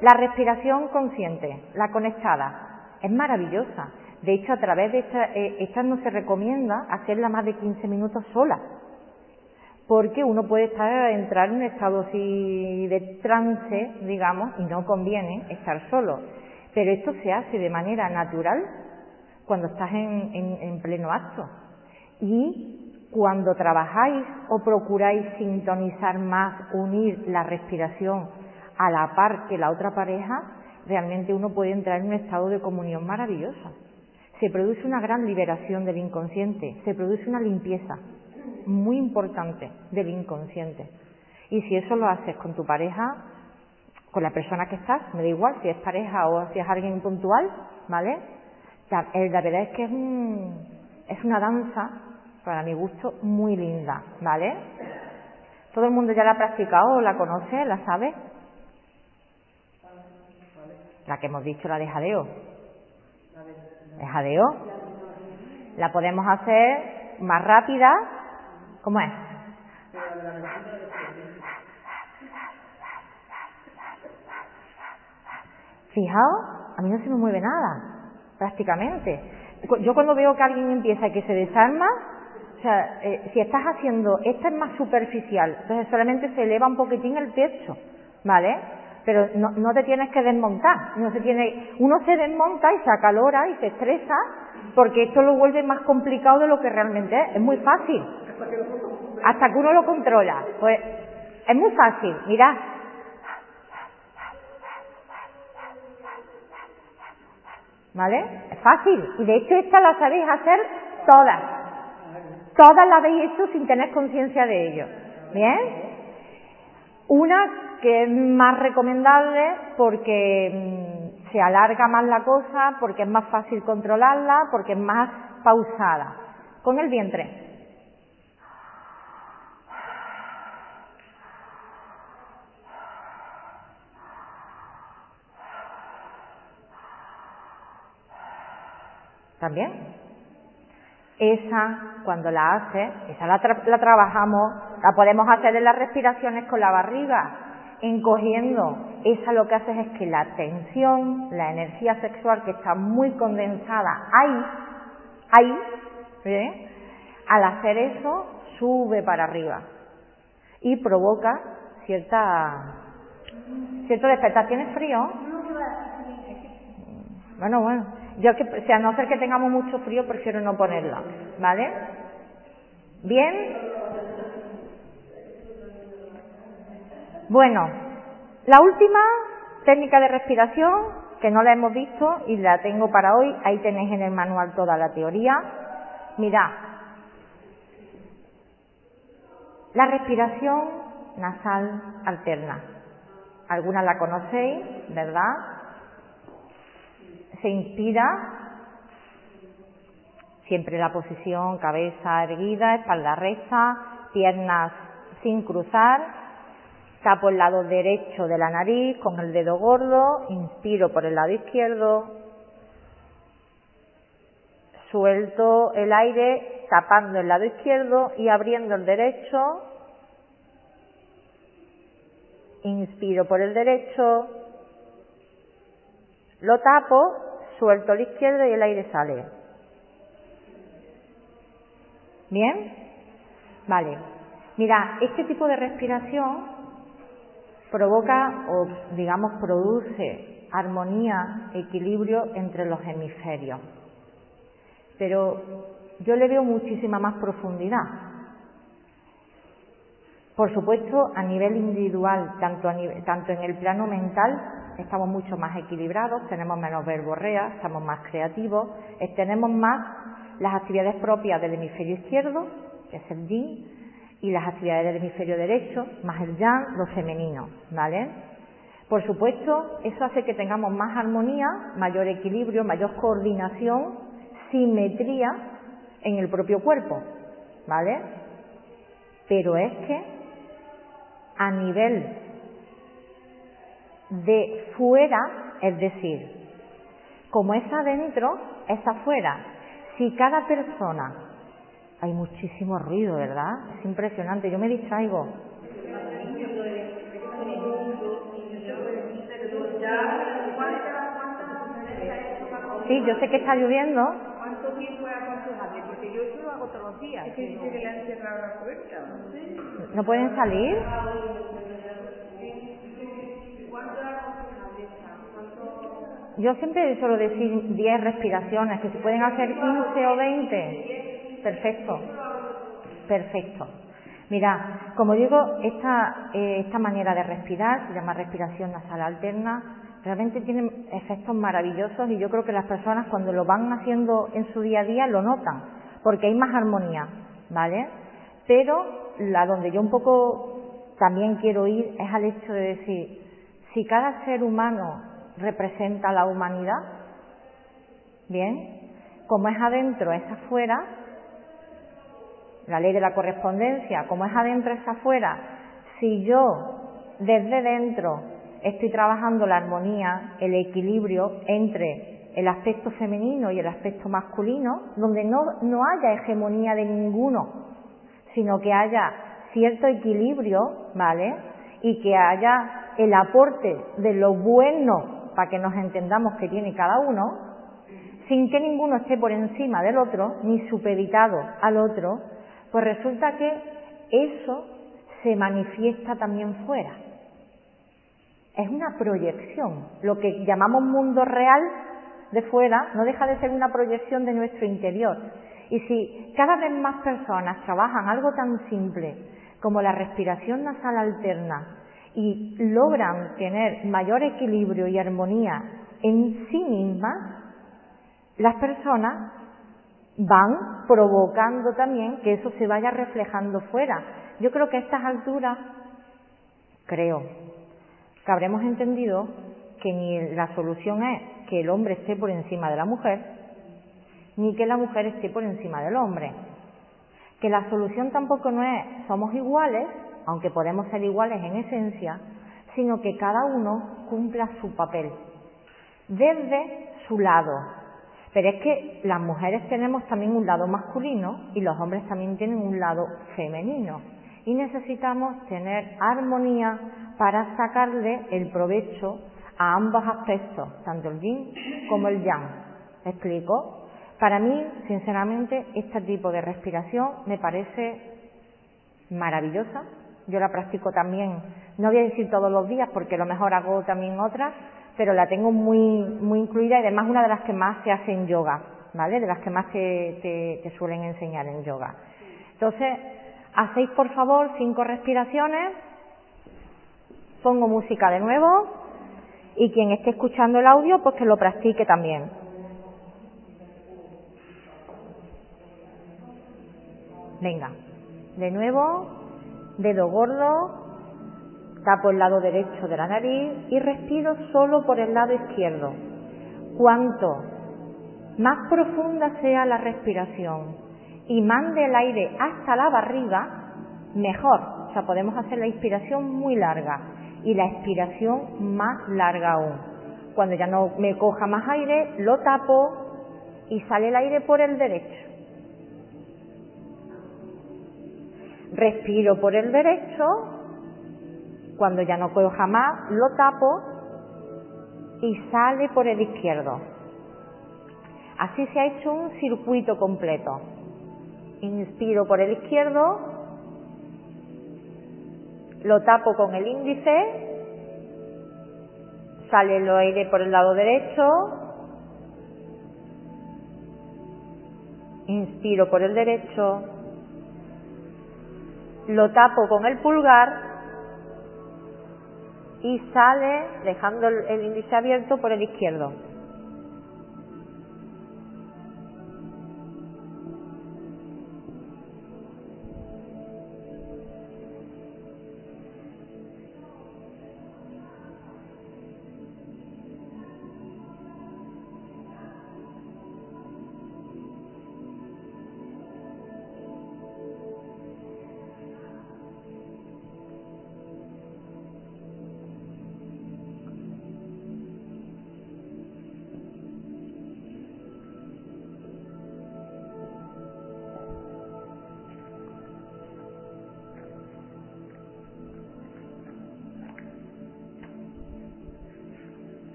La respiración consciente, la conectada, es maravillosa. De hecho, a través de esta, eh, no se recomienda hacerla más de 15 minutos sola, porque uno puede estar entrar en un estado así de trance, digamos, y no conviene estar solo. Pero esto se hace de manera natural cuando estás en, en pleno acto. Y cuando trabajáis o procuráis sintonizar más, unir la respiración a la par que la otra pareja, realmente uno puede entrar en un estado de comunión maravilloso. Se produce una gran liberación del inconsciente, se produce una limpieza muy importante del inconsciente. Y si eso lo haces con tu pareja, con la persona que estás, me da igual si es pareja o si es alguien puntual, ¿vale? La, eh, verdad es que es, es una danza, para mi gusto, muy linda, ¿vale? Todo el mundo ya la ha practicado, la conoce, la sabe, la que hemos dicho, la de jadeo. ¿De jadeo? La podemos hacer más rápida. ¿Cómo es? Fijaos, a mí no se me mueve nada, prácticamente. Yo cuando veo que alguien empieza y que se desarma, o sea, eh, si estás haciendo, esta es más superficial, entonces solamente se eleva un poquitín el pecho, ¿vale? pero no, no, te tienes que desmontar. No se tiene, uno se desmonta y se acalora y se estresa porque esto lo vuelve más complicado de lo que realmente es. Es muy fácil. Hasta que uno lo controla. Pues es muy fácil. Mirad. ¿Vale? Es fácil. Y de hecho esta la sabéis hacer todas. Todas la habéis hecho sin tener conciencia de ello. ¿Bien? Una que es más recomendable porque mm, se alarga más la cosa, porque es más fácil controlarla, porque es más pausada. Con el vientre. También. Esa, cuando la hace, esa la, la trabajamos, la podemos hacer en las respiraciones con la barriga, encogiendo, esa lo que hace es que la tensión, la energía sexual que está muy condensada ahí, ahí, ¿eh? al hacer eso sube para arriba y provoca cierta cierto despertar. ¿Tienes frío? Bueno, bueno. Yo que, o sea, a no ser que tengamos mucho frío, prefiero no ponerla, ¿vale? Bien. Bueno, la última técnica de respiración, que no la hemos visto y la tengo para hoy, ahí tenéis en el manual toda la teoría. Mirad, la respiración nasal alterna. Algunas la conocéis, ¿verdad? Se inspira siempre la posición cabeza erguida, espalda recta, piernas sin cruzar Tapo el lado derecho de la nariz con el dedo gordo, inspiro por el lado izquierdo, suelto el aire tapando el lado izquierdo y abriendo el derecho, inspiro por el derecho, lo tapo, suelto el izquierdo y el aire sale. ¿Bien? Vale. Mira, este tipo de respiración provoca o digamos produce armonía, equilibrio entre los hemisferios. Pero yo le veo muchísima más profundidad. Por supuesto, a nivel individual, tanto, tanto en el plano mental, estamos mucho más equilibrados, tenemos menos verborrea, estamos más creativos, tenemos más las actividades propias del hemisferio izquierdo, que es el yin, y las actividades del hemisferio derecho, más el yang, lo femenino, ¿vale? Por supuesto, eso hace que tengamos más armonía, mayor equilibrio, mayor coordinación, simetría en el propio cuerpo, ¿vale? Pero es que a nivel de fuera, es decir, como es adentro, es afuera. Si cada persona, hay muchísimo ruido, ¿verdad? Es impresionante, yo me distraigo. Sí, yo sé que está lloviendo. ¿Cuánto tiempo es aconsejable? Porque yo eso lo hago todos los días. Es que dice que le han cerrado la puerta, no sé. ¿No pueden salir? ¿Cuánto es aconsejable Yo siempre suelo decir 10 respiraciones, que si pueden hacer 15 o 20. Perfecto. Perfecto. Mira, como digo, esta, eh, esta manera de respirar se llama respiración nasal alterna realmente tienen efectos maravillosos y yo creo que las personas cuando lo van haciendo en su día a día lo notan, porque hay más armonía, ¿vale? Pero la donde yo un poco también quiero ir es al hecho de decir, si cada ser humano representa la humanidad, bien, como es adentro es afuera, la ley de la correspondencia, como es adentro es afuera, si yo desde dentro estoy trabajando la armonía, el equilibrio entre el aspecto femenino y el aspecto masculino, donde no, no haya hegemonía de ninguno, sino que haya cierto equilibrio, ¿vale? Y que haya el aporte de lo bueno para que nos entendamos que tiene cada uno, sin que ninguno esté por encima del otro, ni supeditado al otro, pues resulta que eso se manifiesta también fuera es una proyección. Lo que llamamos mundo real de fuera no deja de ser una proyección de nuestro interior. Y si cada vez más personas trabajan algo tan simple como la respiración nasal alterna y logran tener mayor equilibrio y armonía en sí mismas, las personas van provocando también que eso se vaya reflejando fuera. Yo creo que a estas alturas, creo, que habremos entendido que ni la solución es que el hombre esté por encima de la mujer, ni que la mujer esté por encima del hombre. Que la solución tampoco no es somos iguales, aunque podemos ser iguales en esencia, sino que cada uno cumpla su papel desde su lado. Pero es que las mujeres tenemos también un lado masculino y los hombres también tienen un lado femenino. Y necesitamos tener armonía, para sacarle el provecho a ambos aspectos, tanto el yin como el yang. ¿Me explico? Para mí, sinceramente, este tipo de respiración me parece maravillosa. Yo la practico también, no voy a decir todos los días porque a lo mejor hago también otras, pero la tengo muy, muy incluida y además una de las que más se hace en yoga, ¿vale? De las que más te, te suelen enseñar en yoga. Entonces, hacéis por favor cinco respiraciones pongo música de nuevo y quien esté escuchando el audio, pues que lo practique también. Venga, de nuevo, dedo gordo, tapo el lado derecho de la nariz y respiro solo por el lado izquierdo. Cuanto más profunda sea la respiración y mande el aire hasta la barriga, mejor. O sea, podemos hacer la inspiración muy larga y la expiración más larga aún. Cuando ya no me coja más aire, lo tapo y sale el aire por el derecho. Respiro por el derecho, cuando ya no coja más, lo tapo y sale por el izquierdo. Así se ha hecho un circuito completo. Inspiro por el izquierdo, lo tapo con el índice, sale el aire por el lado derecho, inspiro por el derecho, lo tapo con el pulgar y sale dejando el índice abierto por el izquierdo.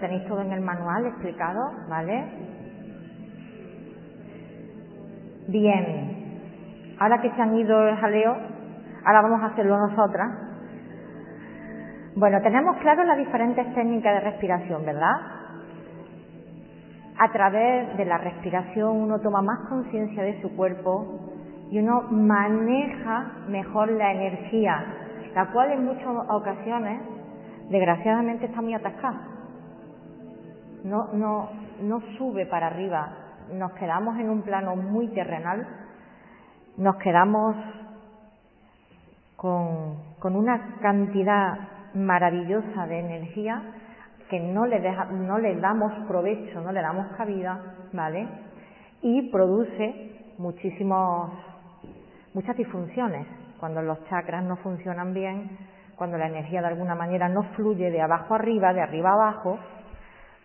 Tenéis todo en el manual explicado, ¿vale? Bien. Ahora que se han ido el jaleo, ahora vamos a hacerlo nosotras. Bueno, tenemos claro las diferentes técnicas de respiración, ¿verdad? A través de la respiración uno toma más conciencia de su cuerpo y uno maneja mejor la energía, la cual en muchas ocasiones, desgraciadamente, está muy atascada no, no, no sube para arriba, nos quedamos en un plano muy terrenal, nos quedamos con, con una cantidad maravillosa de energía que no le, deja, no le damos provecho, no le damos cabida, ¿vale? Y produce muchísimos, muchas disfunciones. Cuando los chakras no funcionan bien, cuando la energía de alguna manera no fluye de abajo arriba, de arriba abajo,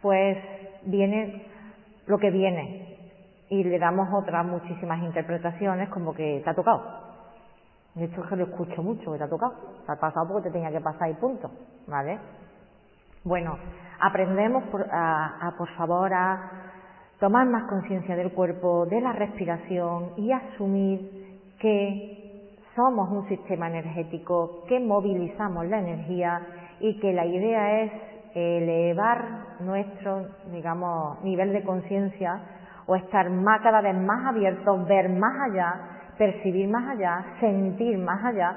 pues viene lo que viene y le damos otras muchísimas interpretaciones como que te ha tocado. De hecho es que lo escucho mucho, que te ha tocado. Te ha pasado porque te tenía que pasar y punto, ¿vale? Bueno, aprendemos por, a, por favor a tomar más conciencia del cuerpo, de la respiración y asumir que somos un sistema energético, que movilizamos la energía y que la idea es elevar nuestro, digamos, nivel de conciencia o estar más, cada vez más abiertos, ver más allá, percibir más allá, sentir más allá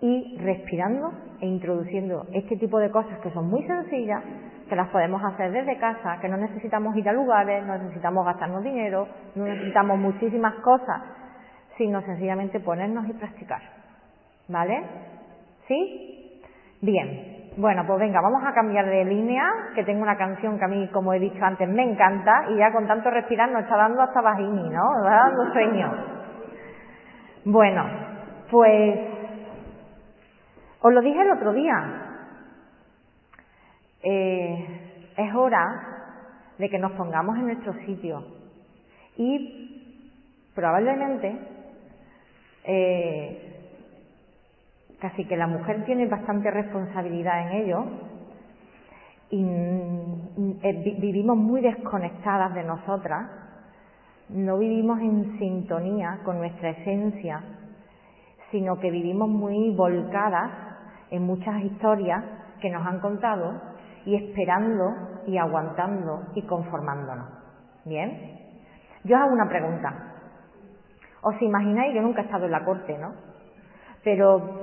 y respirando e introduciendo este tipo de cosas que son muy sencillas, que las podemos hacer desde casa, que no necesitamos ir a lugares, no necesitamos gastarnos dinero, no necesitamos muchísimas cosas, sino sencillamente ponernos y practicar. ¿Vale? ¿Sí? Bien. Bueno, pues venga, vamos a cambiar de línea, que tengo una canción que a mí, como he dicho antes, me encanta y ya con tanto respirar nos está dando hasta bajini, ¿no? Nos está dando sueño. Bueno, pues os lo dije el otro día. Eh, es hora de que nos pongamos en nuestro sitio y probablemente eh, Casi que la mujer tiene bastante responsabilidad en ello y mm, eh, vivimos muy desconectadas de nosotras, no vivimos en sintonía con nuestra esencia, sino que vivimos muy volcadas en muchas historias que nos han contado y esperando y aguantando y conformándonos. ¿Bien? Yo os hago una pregunta. ¿Os imagináis? Yo nunca he estado en la corte, ¿no? Pero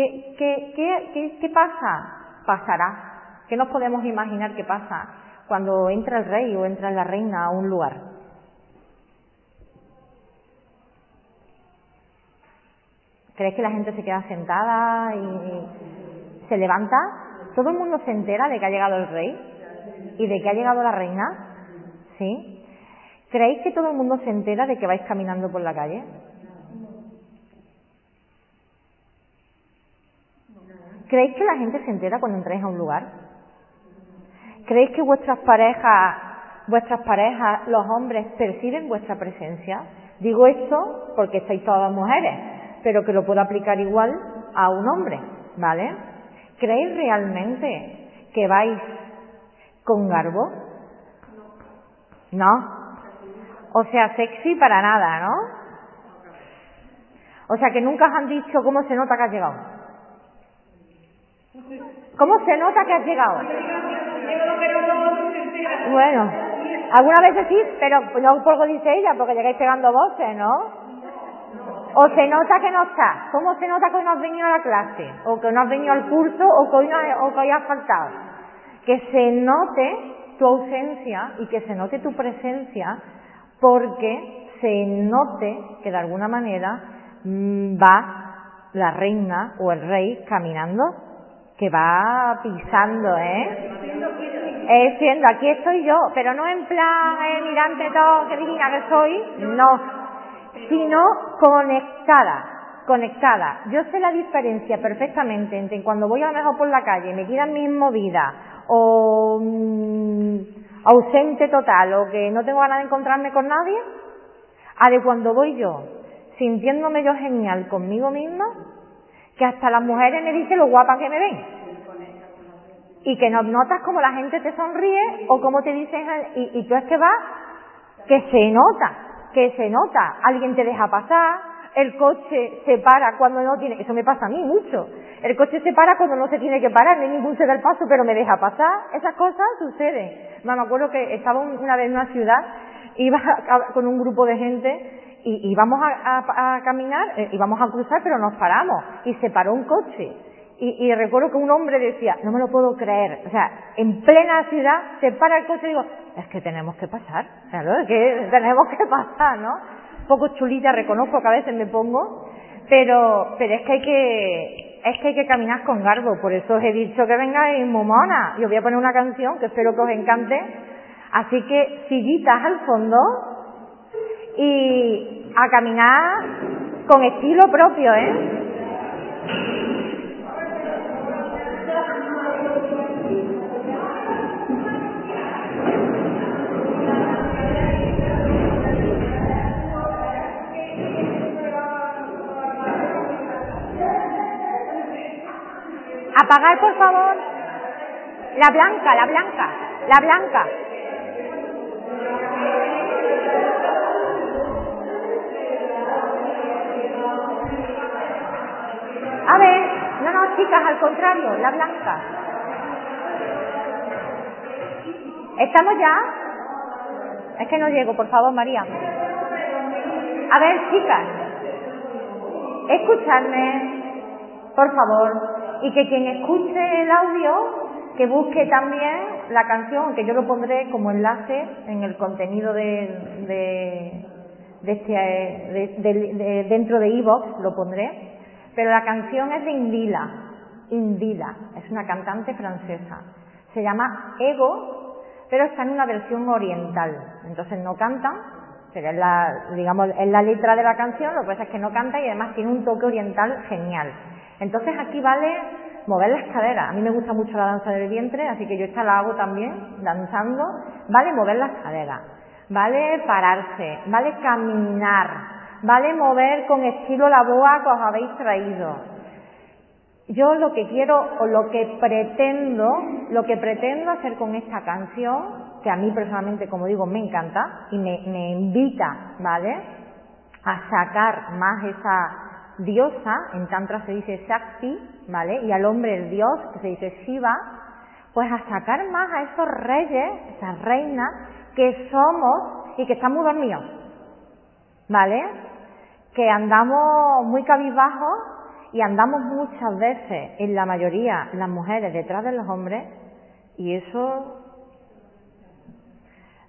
¿Qué, pasa? Pasará. ¿Qué nos podemos imaginar que pasa cuando entra el rey o entra la reina a un lugar? ¿Crees que la gente se queda sentada y se levanta? ¿Todo el mundo se entera de que ha llegado el rey y de que ha llegado la reina? ¿Sí? ¿Creéis que todo el mundo se entera de que vais caminando por la calle? ¿Creéis que la gente se entera cuando entráis a un lugar? ¿Creéis que vuestras parejas, vuestras parejas, los hombres, perciben vuestra presencia? Digo esto porque estáis todas mujeres, pero que lo puedo aplicar igual a un hombre, ¿vale? ¿Creéis realmente que vais con garbo? No. O sea, sexy para nada, ¿no? O sea, que nunca os han dicho cómo se nota que has llegado. ¿Cómo se nota que has llegado? Bueno, Algunas veces sí, pero no por lo dice ella, porque llegáis pegando voces, ¿no? O se nota que no está. ¿Cómo se nota que no has venido a la clase? O que no has venido al curso, o que hoy, no, o que hoy faltado. Que se note tu ausencia y que se note tu presencia porque se note que de alguna manera mm, va la reina o el rey caminando, que va pisando, ¿eh? Es siendo, aquí estoy yo, pero no en plan, eh, mirante todo, que divina que soy, no, sino conectada, conectada. Yo sé la diferencia perfectamente entre cuando voy a lo mejor por la calle, me tiran mis movidas, o mm, ausente total, o que no tengo ganas de encontrarme con nadie, a de cuando voy yo, sintiéndome yo genial conmigo misma, que hasta las mujeres me dicen lo guapa que me ven. Y que no notas como la gente te sonríe o como te dicen y, tú es que vas que se nota, que se nota, alguien te deja pasar, el coche se para cuando no tiene, eso me pasa a mí mucho, el coche se para cuando no se tiene que parar, no hay ningún se da el paso pero me deja pasar, esas cosas suceden. me acuerdo que estaba una vez en una ciudad, iba con un grupo de gente y íbamos a, a caminar, eh, íbamos a cruzar pero nos paramos. Y se paró un coche. Y, y, recuerdo que un hombre decía, no me lo puedo creer, o sea, en plena ciudad se para el coche y digo, es que tenemos que pasar, claro, es que tenemos que pasar, ¿no? Poco chulita, reconozco que a veces me pongo, pero, pero es que hay que, es que hay que caminar con garbo, por eso os he dicho que vengáis momona, y os voy a poner una canción que espero que os encante, así que sillitas al fondo y a caminar con estilo propio, ¿eh? Apagar, por favor. La blanca, la blanca, la blanca. A ver, no, no, chicas, al contrario, la blanca. ¿Estamos ya? Es que no llego, por favor, María. A ver, chicas, escuchadme, por favor y que quien escuche el audio, que busque también la canción, que yo lo pondré como enlace en el contenido de, de, este, de, dentro de Evox, lo pondré, pero la canción es de Indila, Indila, es una cantante francesa, se llama Ego, pero está en una versión oriental, entonces no canta, pero es la, digamos, es la letra de la canción, lo que pasa es que no canta y además tiene un toque oriental genial. Entonces aquí vale mover las caderas. A mí me gusta mucho la danza del vientre, así que yo esta la hago también, danzando. Vale mover las caderas, vale pararse, vale caminar, vale mover con estilo la boa que os habéis traído. Yo lo que quiero o lo que pretendo, lo que pretendo hacer con esta canción, que a mí personalmente, como digo, me encanta y me, me invita, ¿vale? A sacar más esa diosa, en Tantra se dice Shakti, ¿vale? Y al hombre el dios, que se dice Shiva, pues a sacar más a esos reyes, esas reinas, que somos y que estamos dormidos, ¿vale? Que andamos muy cabizbajos y andamos muchas veces, en la mayoría, las mujeres detrás de los hombres, y eso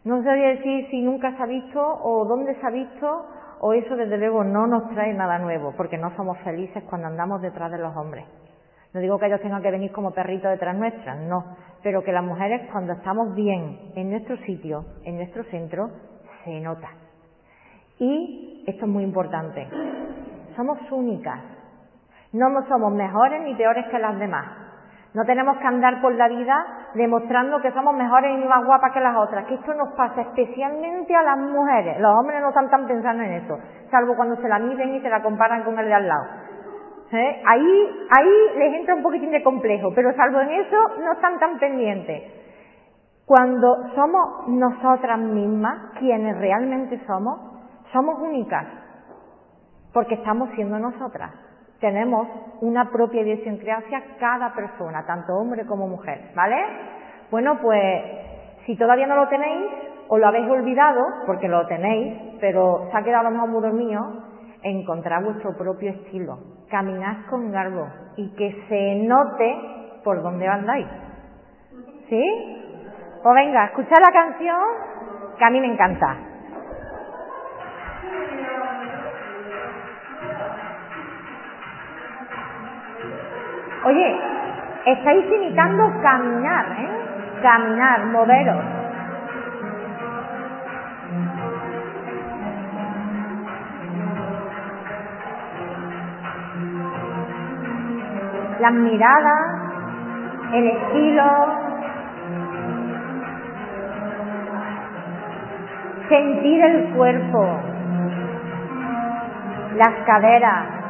no sabría decir si nunca se ha visto o dónde se ha visto o eso desde luego no nos trae nada nuevo, porque no somos felices cuando andamos detrás de los hombres. No digo que ellos tengan que venir como perritos detrás nuestras, no, pero que las mujeres cuando estamos bien en nuestro sitio, en nuestro centro, se nota. Y esto es muy importante, somos únicas, no somos mejores ni peores que las demás. No tenemos que andar por la vida demostrando que somos mejores y más guapas que las otras, que esto nos pasa especialmente a las mujeres. Los hombres no están tan pensando en eso, salvo cuando se la miden y se la comparan con el de al lado. ¿Eh? Ahí, ahí les entra un poquitín de complejo, pero salvo en eso no están tan pendientes. Cuando somos nosotras mismas, quienes realmente somos, somos únicas, porque estamos siendo nosotras tenemos una propia idiosincrasia cada persona, tanto hombre como mujer, ¿vale? Bueno, pues si todavía no lo tenéis, o lo habéis olvidado, porque lo tenéis, pero se ha quedado a lo muy dormido, encontrar vuestro propio estilo. Caminad con garbo y que se note por dónde andáis. ¿Sí? Pues venga, escuchad la canción que a mí me encanta. Oye, estáis imitando caminar, ¿eh? Caminar, moveros. Las miradas, el estilo, sentir el cuerpo, las caderas,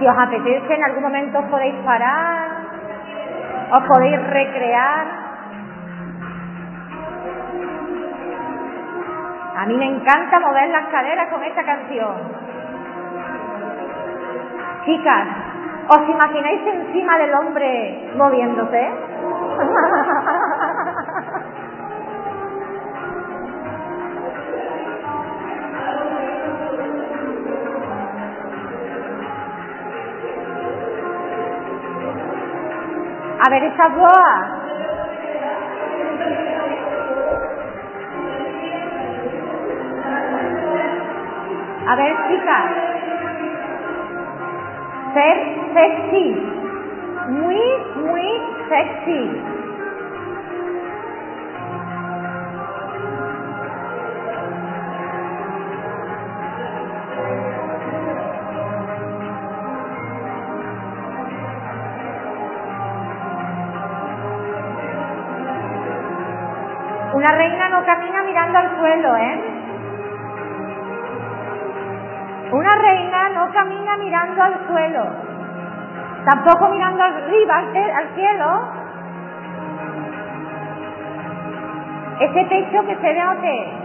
Si os apetece, en algún momento os podéis parar, os podéis recrear. A mí me encanta mover las caderas con esta canción. Chicas, ¿os imagináis encima del hombre moviéndose? A ver esa boa. A ver, chicas. Ser sexy. Muy, muy sexy. Una reina no camina mirando al suelo, ¿eh? Una reina no camina mirando al suelo, tampoco mirando arriba, al cielo. Ese pecho que se note.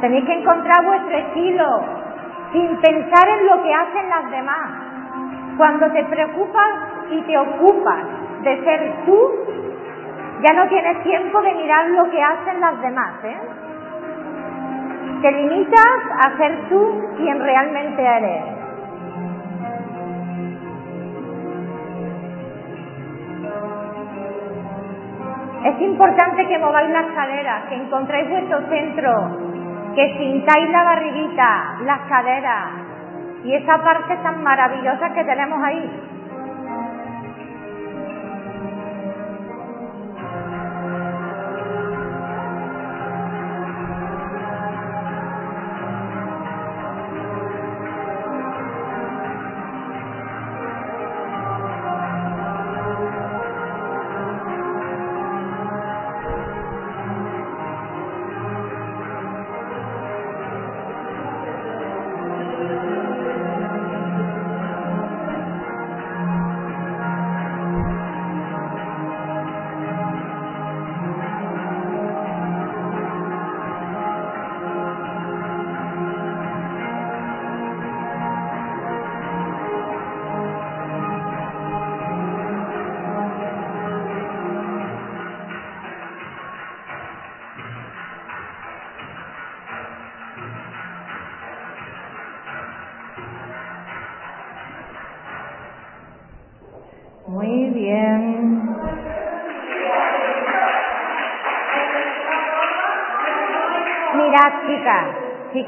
Tenéis que encontrar vuestro estilo sin pensar en lo que hacen las demás. Cuando te preocupas y te ocupas de ser tú, ya no tienes tiempo de mirar lo que hacen las demás. ¿eh? Te limitas a ser tú quien realmente eres. Es importante que mováis las caderas, que encontréis vuestro centro, que sintáis la barriguita, las caderas y esa parte tan maravillosa que tenemos ahí.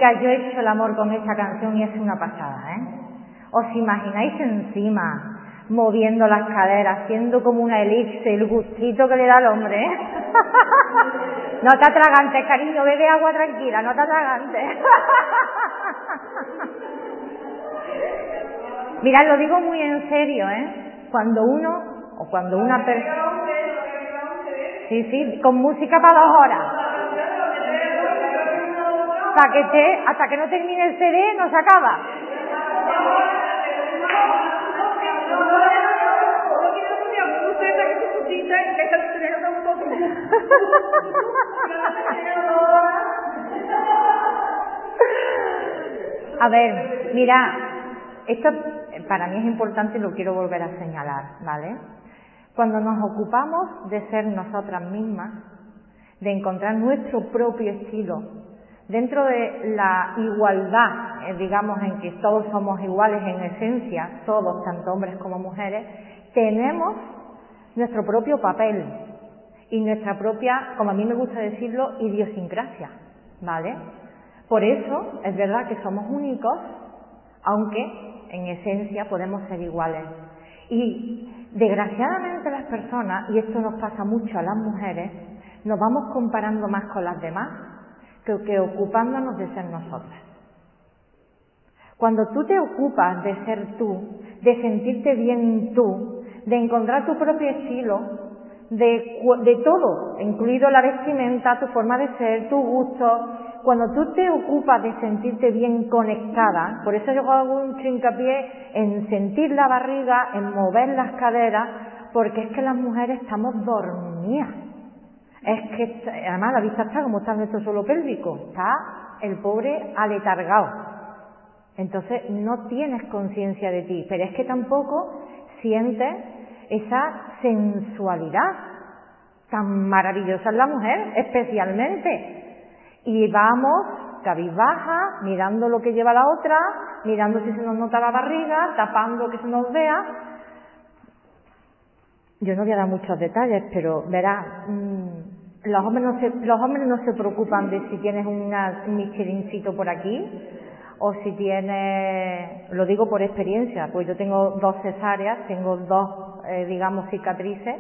Chicas, yo he hecho el amor con esta canción y es una pasada, ¿eh? ¿Os imagináis encima moviendo las caderas, haciendo como una elixir, el gustito que le da al hombre? ¿eh? no te atragantes, cariño, bebe agua tranquila, no te atragantes. Mirad, lo digo muy en serio, ¿eh? cuando uno o cuando una persona... Sí, sí, con música para dos horas. Hasta que hasta que no termine el CD no se acaba. A ver, mira, esto para mí es importante y lo quiero volver a señalar, ¿vale? Cuando nos ocupamos de ser nosotras mismas, de encontrar nuestro propio estilo, dentro de la igualdad, eh, digamos, en que todos somos iguales en esencia, todos, tanto hombres como mujeres, tenemos nuestro propio papel y nuestra propia, como a mí me gusta decirlo, idiosincrasia, ¿vale? Por eso es verdad que somos únicos, aunque en esencia podemos ser iguales. Y desgraciadamente las personas, y esto nos pasa mucho a las mujeres, nos vamos comparando más con las demás que, ocupándonos de ser nosotras. Cuando tú te ocupas de ser tú, de sentirte bien tú, de encontrar tu propio estilo, de, de todo, incluido la vestimenta, tu forma de ser, tu gusto, cuando tú te ocupas de sentirte bien conectada, por eso yo hago un hincapié en sentir la barriga, en mover las caderas, porque es que las mujeres estamos dormidas. Es que, además, la vista está como está nuestro suelo pélvico, está el pobre aletargado. Entonces, no tienes conciencia de ti, pero es que tampoco sientes esa sensualidad tan maravillosa en la mujer, especialmente. Y vamos cabizbaja, mirando lo que lleva la otra, mirando si se nos nota la barriga, tapando que se nos vea. Yo no voy a dar muchos detalles, pero verás, mm, los, hombres no se, los hombres no se preocupan de si tienes una, un michelincito por aquí o si tienes, lo digo por experiencia, pues yo tengo dos cesáreas, tengo dos, eh, digamos, cicatrices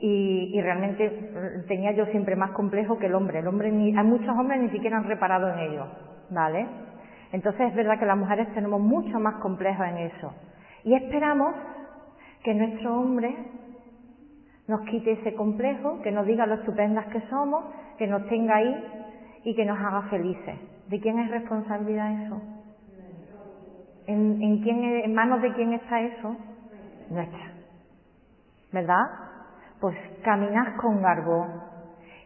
y, realmente tenía yo siempre más complejo que el hombre. El hombre ni, hay muchos hombres ni siquiera han reparado en ello, ¿vale? Entonces es verdad que las mujeres tenemos mucho más complejo en eso. Y esperamos que nuestro hombre nos quite ese complejo, que nos diga lo estupendas que somos, que nos tenga ahí y que nos haga felices. ¿De quién es responsabilidad eso? ¿En, manos de quién está eso? Nuestra. ¿Verdad? pues caminad con garbo,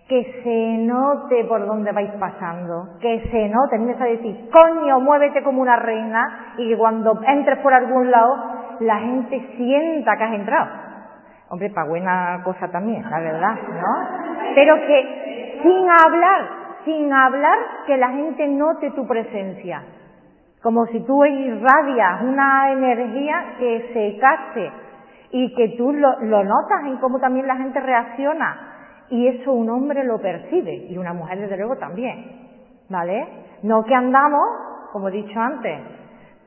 que se note por dónde vais pasando, que se note, a decir, coño, muévete como una reina, y que cuando entres por algún lado, la gente sienta que has entrado. Hombre, para buena cosa también, la verdad, ¿no? Pero que sin hablar, sin hablar, que la gente note tu presencia. Como si tú irradias una energía que se cache y que tú lo, notas en cómo también la gente reacciona. Y eso un hombre lo percibe y una mujer desde luego también. ¿Vale? No que andamos, como he dicho antes,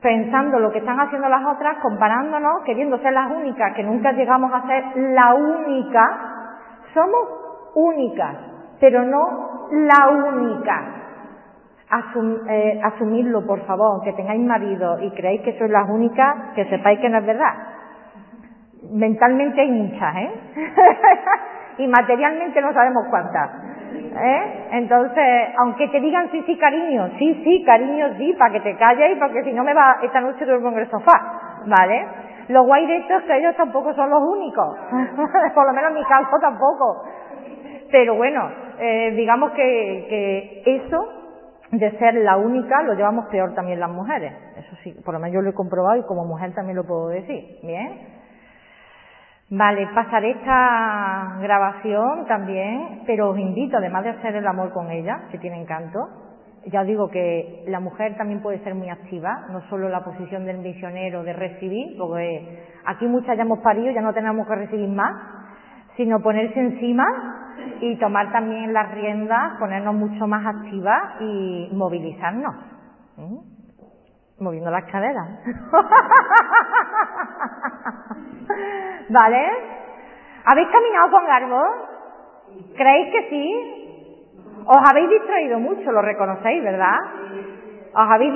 pensando lo que están haciendo las otras, comparándonos, queriendo ser las únicas, que nunca llegamos a ser la única. Somos únicas, pero no la única. Eh, asumirlo, por favor, que tengáis marido y creéis que sois las únicas, que sepáis que no es verdad mentalmente hay muchas, ¿eh? y materialmente no sabemos cuántas. ¿Eh? Entonces, aunque te digan sí, sí, cariño, sí, sí, cariño, sí, para que te calles, porque si no me va, esta noche duermo en el sofá, ¿vale? Lo guay de esto es que ellos tampoco son los únicos, por lo menos en mi caso tampoco. Pero bueno, eh, digamos que, que eso de ser la única lo llevamos peor también las mujeres. Eso sí, por lo menos yo lo he comprobado y como mujer también lo puedo decir. Bien. Vale, pasaré esta grabación también, pero os invito, además de hacer el amor con ella, que tiene encanto, ya os digo que la mujer también puede ser muy activa, no solo la posición del misionero de recibir, porque aquí muchas ya hemos parido, ya no tenemos que recibir más, sino ponerse encima y tomar también las riendas, ponernos mucho más activas y movilizarnos. Moviendo las caderas. ¿Vale? ¿Habéis caminado con garbo? ¿Creéis que sí? Os habéis distraído mucho, lo reconocéis, ¿verdad? Os habéis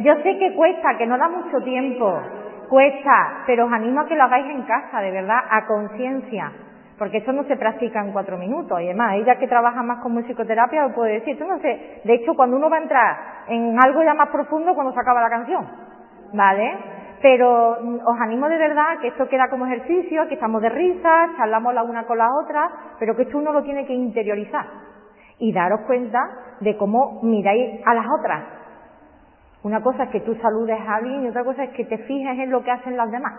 Yo sé que cuesta, que no da mucho tiempo, cuesta, pero os animo a que lo hagáis en casa, de verdad, a conciencia, porque esto no se practica en cuatro minutos. Y además, ella que trabaja más con musicoterapia lo puede decir. Esto no sé, de hecho, cuando uno va a entrar en algo ya más profundo, cuando se acaba la canción, ¿vale? Pero mm, os animo de verdad que esto queda como ejercicio, que estamos de risa, charlamos la una con la otra, pero que esto uno lo tiene que interiorizar y daros cuenta de cómo miráis a las otras. Una cosa es que tú saludes a alguien y otra cosa es que te fijes en lo que hacen las demás.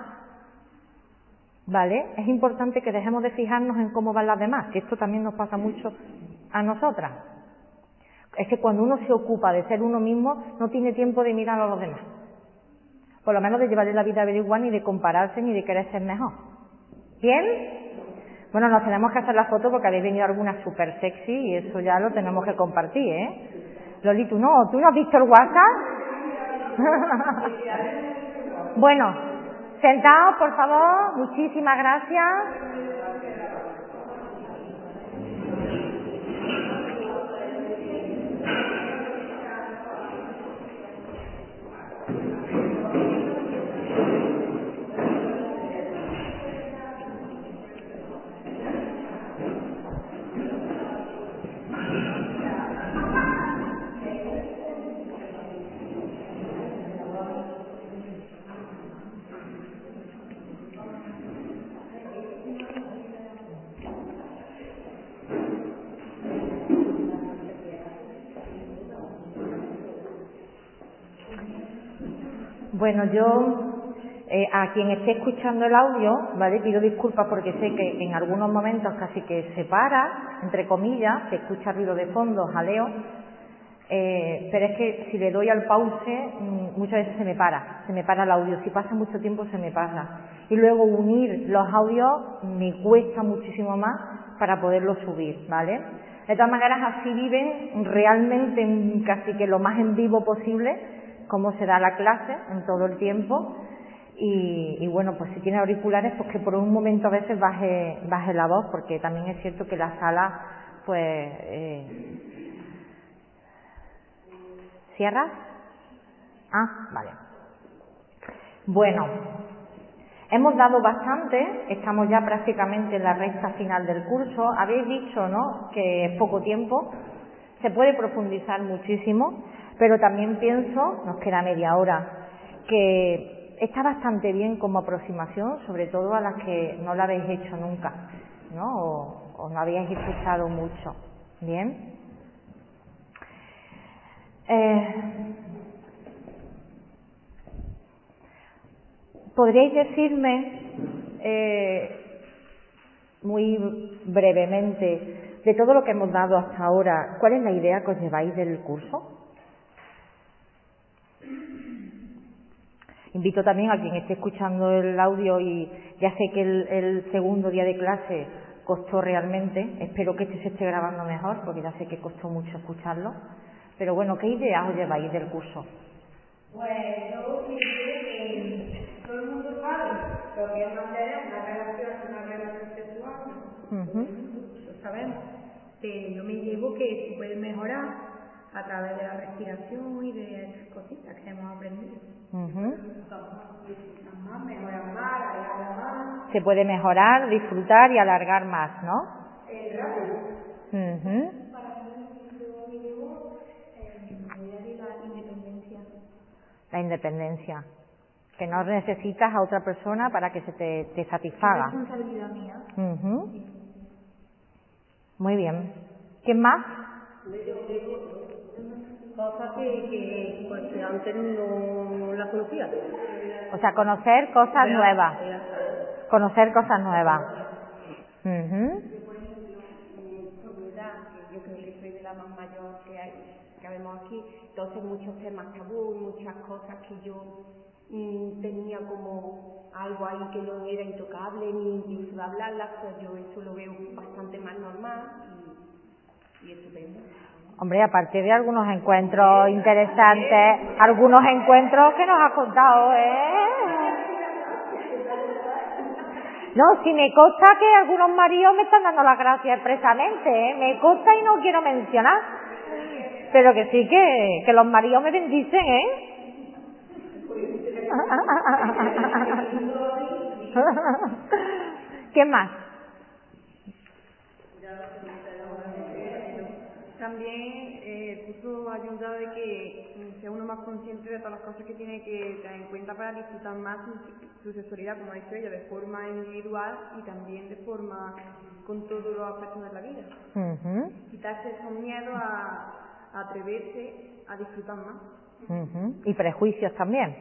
¿Vale? Es importante que dejemos de fijarnos en cómo van las demás, que esto también nos pasa mucho a nosotras. Es que cuando uno se ocupa de ser uno mismo, no tiene tiempo de mirar a los demás. Por lo menos de llevarle la vida a igual ni de compararse ni de querer ser mejor. ¿Bien? Bueno, nos tenemos que hacer la foto porque habéis venido algunas súper sexy y eso ya lo tenemos que compartir, ¿eh? Loli, tú no, ¿tú no has visto el WhatsApp? bueno, sentados, por favor. Muchísimas gracias. Bueno, yo eh, a quien esté escuchando el audio, ¿vale? Pido disculpas porque sé que en algunos momentos casi que se para, entre comillas, se escucha ruido de fondo, jaleo, eh, pero es que si le doy al pause, mm, muchas veces se me para, se me para el audio. Si pasa mucho tiempo, se me pasa. Y luego unir los audios me cuesta muchísimo más para poderlos subir, ¿vale? De todas maneras, así viven realmente casi que lo más en vivo posible cómo se da la clase en todo el tiempo y, bueno, pues si tiene auriculares, pues que por un momento a veces baje, baje la voz, porque también es cierto que la sala, pues, eh... ¿cierra? Ah, vale. Bueno, hemos dado bastante, estamos ya prácticamente en la recta final del curso. Habéis dicho, ¿no?, que es poco tiempo, se puede profundizar muchísimo. Pero también pienso, nos queda media hora, que está bastante bien como aproximación, sobre todo a las que no la habéis hecho nunca, ¿no? O, no habéis escuchado mucho. ¿Bien? Eh, ¿Podríais decirme eh, muy brevemente de todo lo que hemos dado hasta ahora, cuál es la idea que os lleváis del curso? Invito también a quien esté escuchando el audio y ya sé que el, segundo día de clase costó realmente, espero que este se esté grabando mejor porque ya sé que costó mucho escucharlo, pero bueno, ¿qué ideas os lleváis del curso? Pues yo pienso que todo el mundo sabe lo que es mantener una relación, una relación sexual, lo sabemos, pero yo me llevo que se puede mejorar a través de la respiración y de cositas que hemos aprendido. Se puede mejorar, disfrutar y alargar más, ¿no? Uh eh, la independencia. Que no necesitas a otra persona para que se te, te satisfaga. Es responsabilidad mía. Muy bien. ¿Quién más? cosas que, pues, que, antes no las conocía. O sea, conocer cosas nuevas. Conocer cosas nuevas. Uh Yo creo que soy de la más mayor que, hay, que vemos aquí, entonces muchos temas tabú, muchas cosas que yo mm, tenía como algo ahí que no era intocable ni incluso de hablarlas, pues yo eso lo veo bastante más normal y, y estupendo. Hombre, aparte de algunos encuentros interesantes, algunos encuentros que nos ha contado, ¿eh? No, si me consta que algunos maridos me están dando las gracias expresamente, ¿eh? Me consta y no quiero mencionar. Pero que sí que, que los maridos me bendicen, ¿eh? ¿Qué más? También eh, ayuda de que sea uno más consciente de todas las cosas que tiene que tener en cuenta para disfrutar más su, sexualidad, como ha dicho ella, de forma individual y también de forma con todos los aspectos de la vida. Quitarse esos miedos a, atreverse a disfrutar más. Y prejuicios también.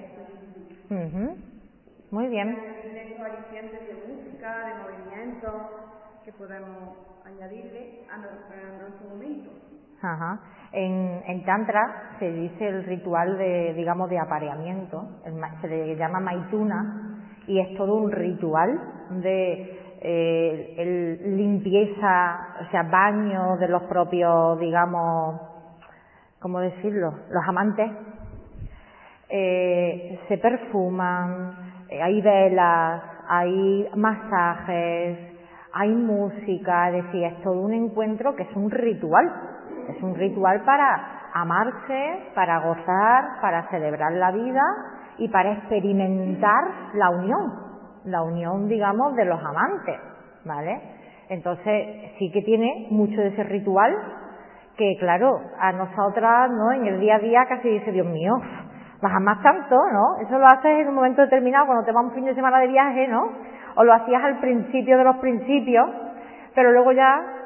Muy bien. De música, de movimiento, que podemos añadirle a nuestro momento. Ajá. En, en, Tantra se dice el ritual de, digamos, de apareamiento, se le llama maituna, y es todo un ritual de eh, el limpieza, o sea, baño de los propios, digamos, ¿cómo decirlo? Los amantes. Eh, se perfuman, eh, hay velas, hay masajes, hay música, es decir, es todo un encuentro que es un ritual es un ritual para amarse, para gozar, para celebrar la vida y para experimentar la unión, la unión, digamos, de los amantes, ¿vale? Entonces, sí que tiene mucho de ese ritual que, claro, a nosotras, ¿no? En el día a día casi dice, Dios mío, vas amas tanto, ¿no? Eso lo haces en un momento determinado cuando te vas un fin de semana de viaje, ¿no? O lo hacías al principio de los principios, pero luego ya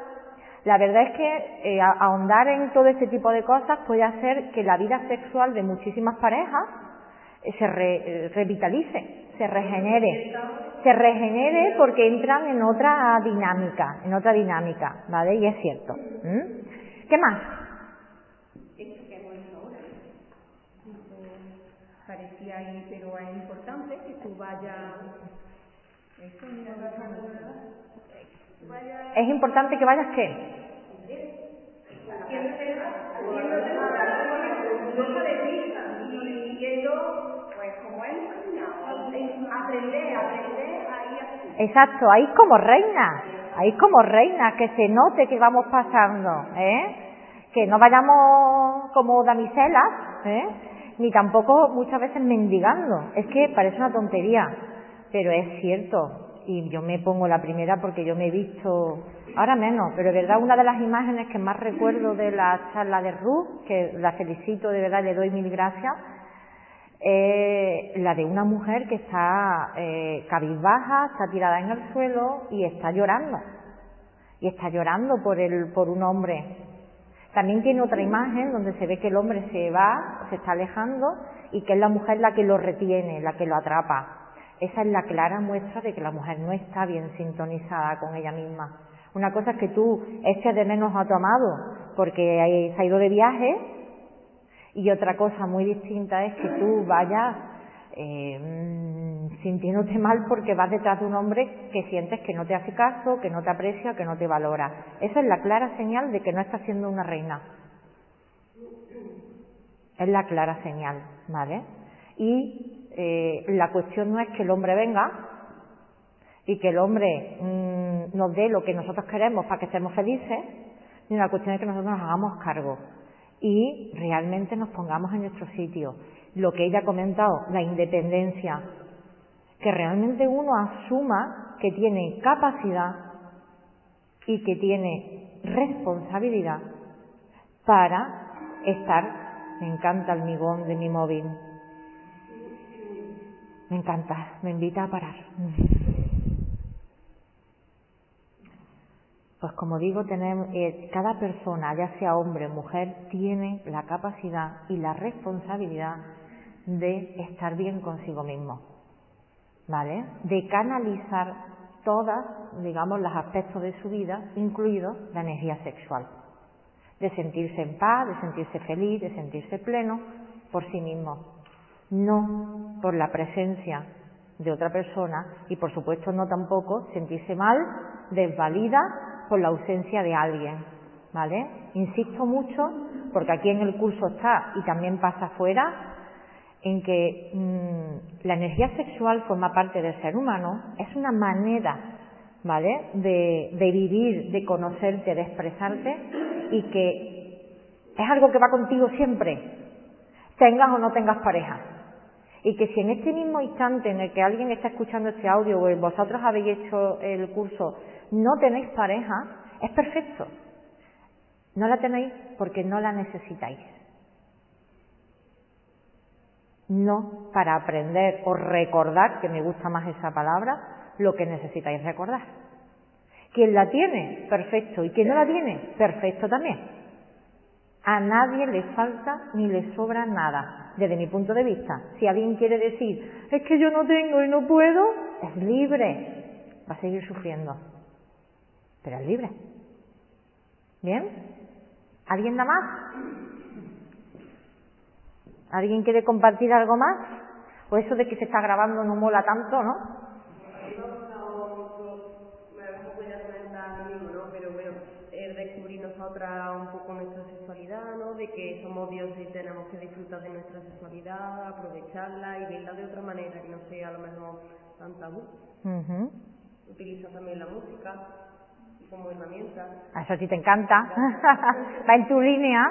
la verdad es que eh, ahondar en todo este tipo de cosas puede hacer que la vida sexual de muchísimas parejas eh, se eh, revitalice, se regenere, se regenere porque entran en otra dinámica, en otra dinámica, ¿vale? Y es cierto. ¿Qué más? Esto que hemos ahora, parecía ahí, pero es importante que tú vayas. Es importante que vayas qué? Exacto, ahí como reina, ahí como reina, que se note que vamos pasando, ¿eh? Que no vayamos como damiselas, ¿eh? Ni tampoco muchas veces mendigando. Es que parece una tontería, pero es cierto. Y yo me pongo la primera porque yo me he visto Ahora menos, pero de verdad una de las imágenes que más recuerdo de la charla de Ruth, que la felicito de verdad, le doy mil gracias, es la de una mujer que está eh, cabizbaja, está tirada en el suelo y está llorando. Y está llorando por, el, por un hombre. También tiene otra imagen donde se ve que el hombre se va, se está alejando y que es la mujer la que lo retiene, la que lo atrapa. Esa es la clara muestra de que la mujer no está bien sintonizada con ella misma. Una cosa es que tú eches de menos a tu amado porque se ha ido de viaje y otra cosa muy distinta es que tú vayas eh, mm, sintiéndote mal porque vas detrás de un hombre que sientes que no te hace caso, que no te aprecia, que no te valora. Esa es la clara señal de que no estás siendo una reina. Es la clara señal, ¿vale? Y eh, la cuestión no es que el hombre venga y que el hombre mm, nos dé lo que nosotros queremos para que estemos felices, sino la cuestión es que nosotros nos hagamos cargo y realmente nos pongamos en nuestro sitio. Lo que ella ha comentado, la independencia, que realmente uno asuma que tiene capacidad y que tiene responsabilidad para estar. Me encanta el migón de mi móvil. Me encanta, me invita a parar. Pues como digo, eh, cada persona, ya sea hombre o mujer, tiene la capacidad y la responsabilidad de estar bien consigo mismo, ¿vale? De canalizar todas, digamos, los aspectos de su vida, incluido la energía sexual. De sentirse en paz, de sentirse feliz, de sentirse pleno por sí mismo. No por la presencia de otra persona y por supuesto no tampoco sentirse mal, desvalida por la ausencia de alguien, ¿vale? Insisto mucho, porque aquí en el curso está y también pasa afuera, en que mm, la energía sexual forma parte del ser humano, es una manera, ¿vale?, de vivir, de conocerte, de expresarte y que es algo que va contigo siempre, tengas o no tengas pareja. Y que si en este mismo instante en el que alguien está escuchando este audio o vosotros habéis hecho el curso no tenéis pareja, es perfecto. No la tenéis porque no la necesitáis. No para aprender o recordar, que me gusta más esa palabra, lo que necesitáis recordar. Quien la tiene, perfecto. Y quien no la tiene, perfecto también. A nadie le falta ni le sobra nada, desde mi punto de vista. Si alguien quiere decir, es que yo no tengo y no puedo, es libre. Va a seguir sufriendo. Pero es libre. ¿Bien? ¿Alguien da más? ¿Alguien quiere compartir algo más? O eso de que se está grabando no mola tanto, ¿no? De que somos dioses y tenemos que disfrutar de nuestra sexualidad, aprovecharla y verla de otra manera, que no sea a lo mejor tan tabú. Utiliza también la música como herramienta. A eso sí te encanta. Va en tu línea.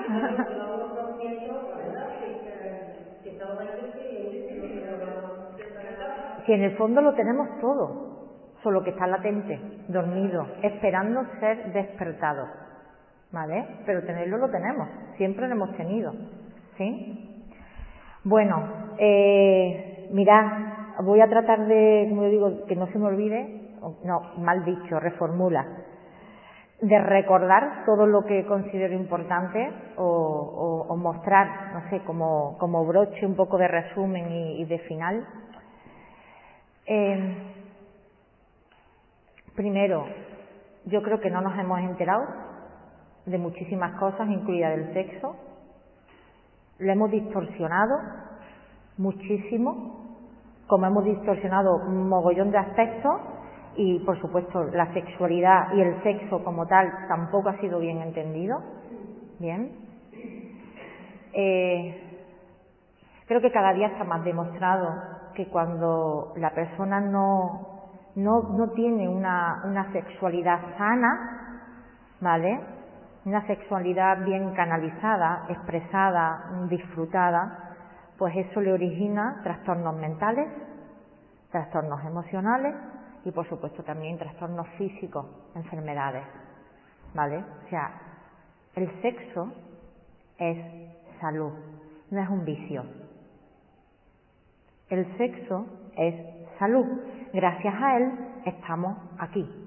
Si en el fondo lo tenemos todo, solo que está latente, dormido, esperando ser despertado. ¿Vale? Pero tenerlo lo tenemos, siempre lo hemos tenido. ¿Sí? Bueno, eh, mirad, voy a tratar de, como digo, que no se me olvide, no, mal dicho, reformula de recordar todo lo que considero importante o, mostrar, no sé, como, como, broche un poco de resumen y, de final. Eh, primero, yo creo que no nos hemos enterado de muchísimas cosas, incluida del sexo. Lo hemos distorsionado muchísimo, como hemos distorsionado un mogollón de aspectos y por supuesto la sexualidad y el sexo como tal tampoco ha sido bien entendido. Bien. Eh, creo que cada día está más demostrado que cuando la persona no, no, no tiene una, una sexualidad sana, ¿vale? Una sexualidad bien canalizada, expresada, disfrutada, pues eso le origina trastornos mentales, trastornos emocionales y por supuesto también trastornos físicos, enfermedades. ¿Vale? O sea, el sexo es salud, no es un vicio. El sexo es salud. Gracias a él estamos aquí.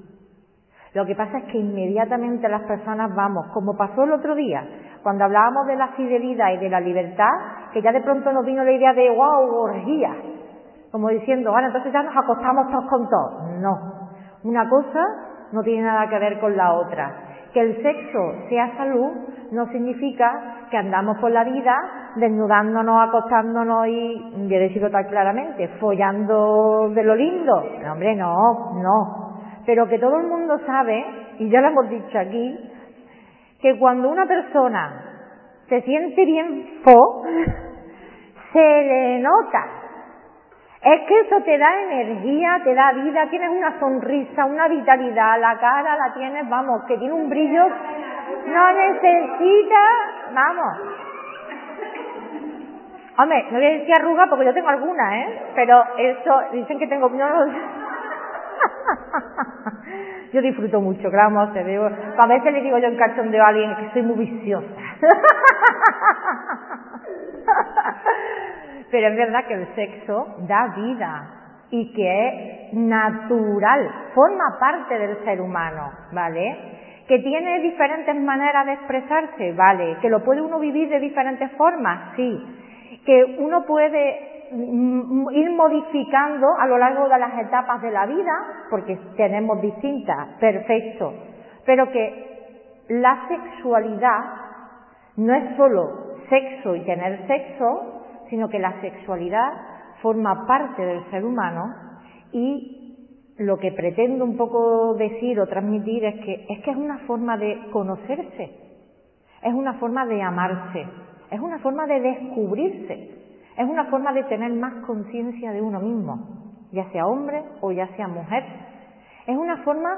Lo que pasa es que inmediatamente las personas vamos, como pasó el otro día, cuando hablábamos de la fidelidad y de la libertad, que ya de pronto nos vino la idea de wow, orgía, como diciendo, bueno, entonces ya nos acostamos todos con todos. No, una cosa no tiene nada que ver con la otra. Que el sexo sea salud no significa que andamos por la vida desnudándonos, acostándonos y, voy a decirlo tan claramente, follando de lo lindo. No, hombre, no, no. Pero que todo el mundo sabe, y ya lo hemos dicho aquí, que cuando una persona se siente bien fo, se le nota es que eso te da energía, te da vida, tienes una sonrisa, una vitalidad, la cara la tienes, vamos, que tiene un brillo, no necesita, vamos. Hombre, no voy a decir arruga porque yo tengo alguna, ¿eh? Pero eso, dicen que tengo... yo disfruto mucho, claro, te digo. A veces le digo yo en cachondeo a alguien que soy muy viciosa. Pero es verdad que el sexo da vida y que es natural, forma parte del ser humano, ¿vale? Que tiene diferentes maneras de expresarse, ¿vale? Que lo puede uno vivir de diferentes formas, sí. Que uno puede ir modificando a lo largo de las etapas de la vida, porque tenemos distintas, perfecto. Pero que la sexualidad no es solo sexo y tener sexo, sino que la sexualidad forma parte del ser humano y lo que pretendo un poco decir o transmitir es que es que es una forma de conocerse, es una forma de amarse, es una forma de descubrirse, es una forma de tener más conciencia de uno mismo, ya sea hombre o ya sea mujer. Es una forma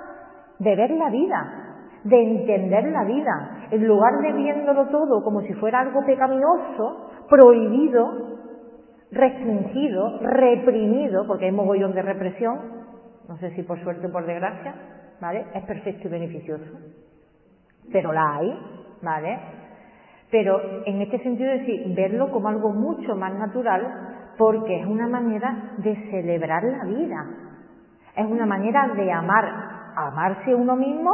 de ver la vida, de entender la vida, en lugar de viéndolo todo como si fuera algo pecaminoso, prohibido, restringido, reprimido, porque hay mogollón de represión, no sé si por suerte o por desgracia, ¿vale? Es perfecto y beneficioso. pero la hay, ¿vale? Pero en este sentido es decir, verlo como algo mucho más natural porque es una manera de celebrar la vida. Es una manera de amar, amarse uno mismo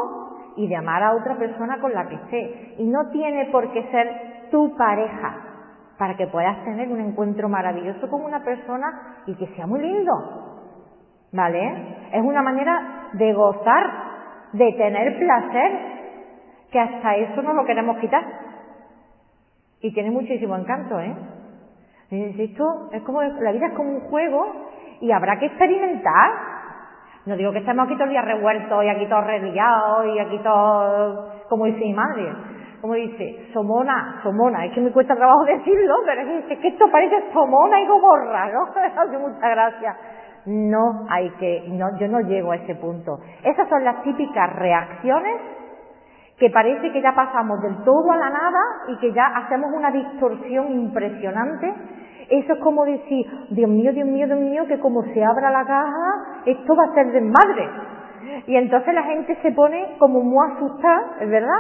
y de amar a otra persona con la que esté. Y no tiene por qué ser tu pareja para que puedas tener un encuentro maravilloso con una persona y que sea muy lindo. ¿Vale? Es una manera de gozar, de tener placer, que hasta eso no lo queremos quitar. Y tiene muchísimo encanto, ¿eh? Esto es como, la vida es como un juego y habrá que experimentar. No digo que estemos aquí todos los días revueltos y aquí todos religados y aquí todos, como dice mi madre, como dice, somona, somona, es que me cuesta trabajo decirlo, pero es que, esto parece somona y gomorra, ¿no? Hace mucha gracia. No hay que, no, yo no llego a ese punto. Esas son las típicas reacciones que parece que ya pasamos del todo a la nada y que ya hacemos una distorsión impresionante. Eso es como decir, Dios mío, Dios mío, Dios mío, que como se abra la caja, esto va a ser desmadre. Y entonces la gente se pone como muy asustada, ¿es verdad?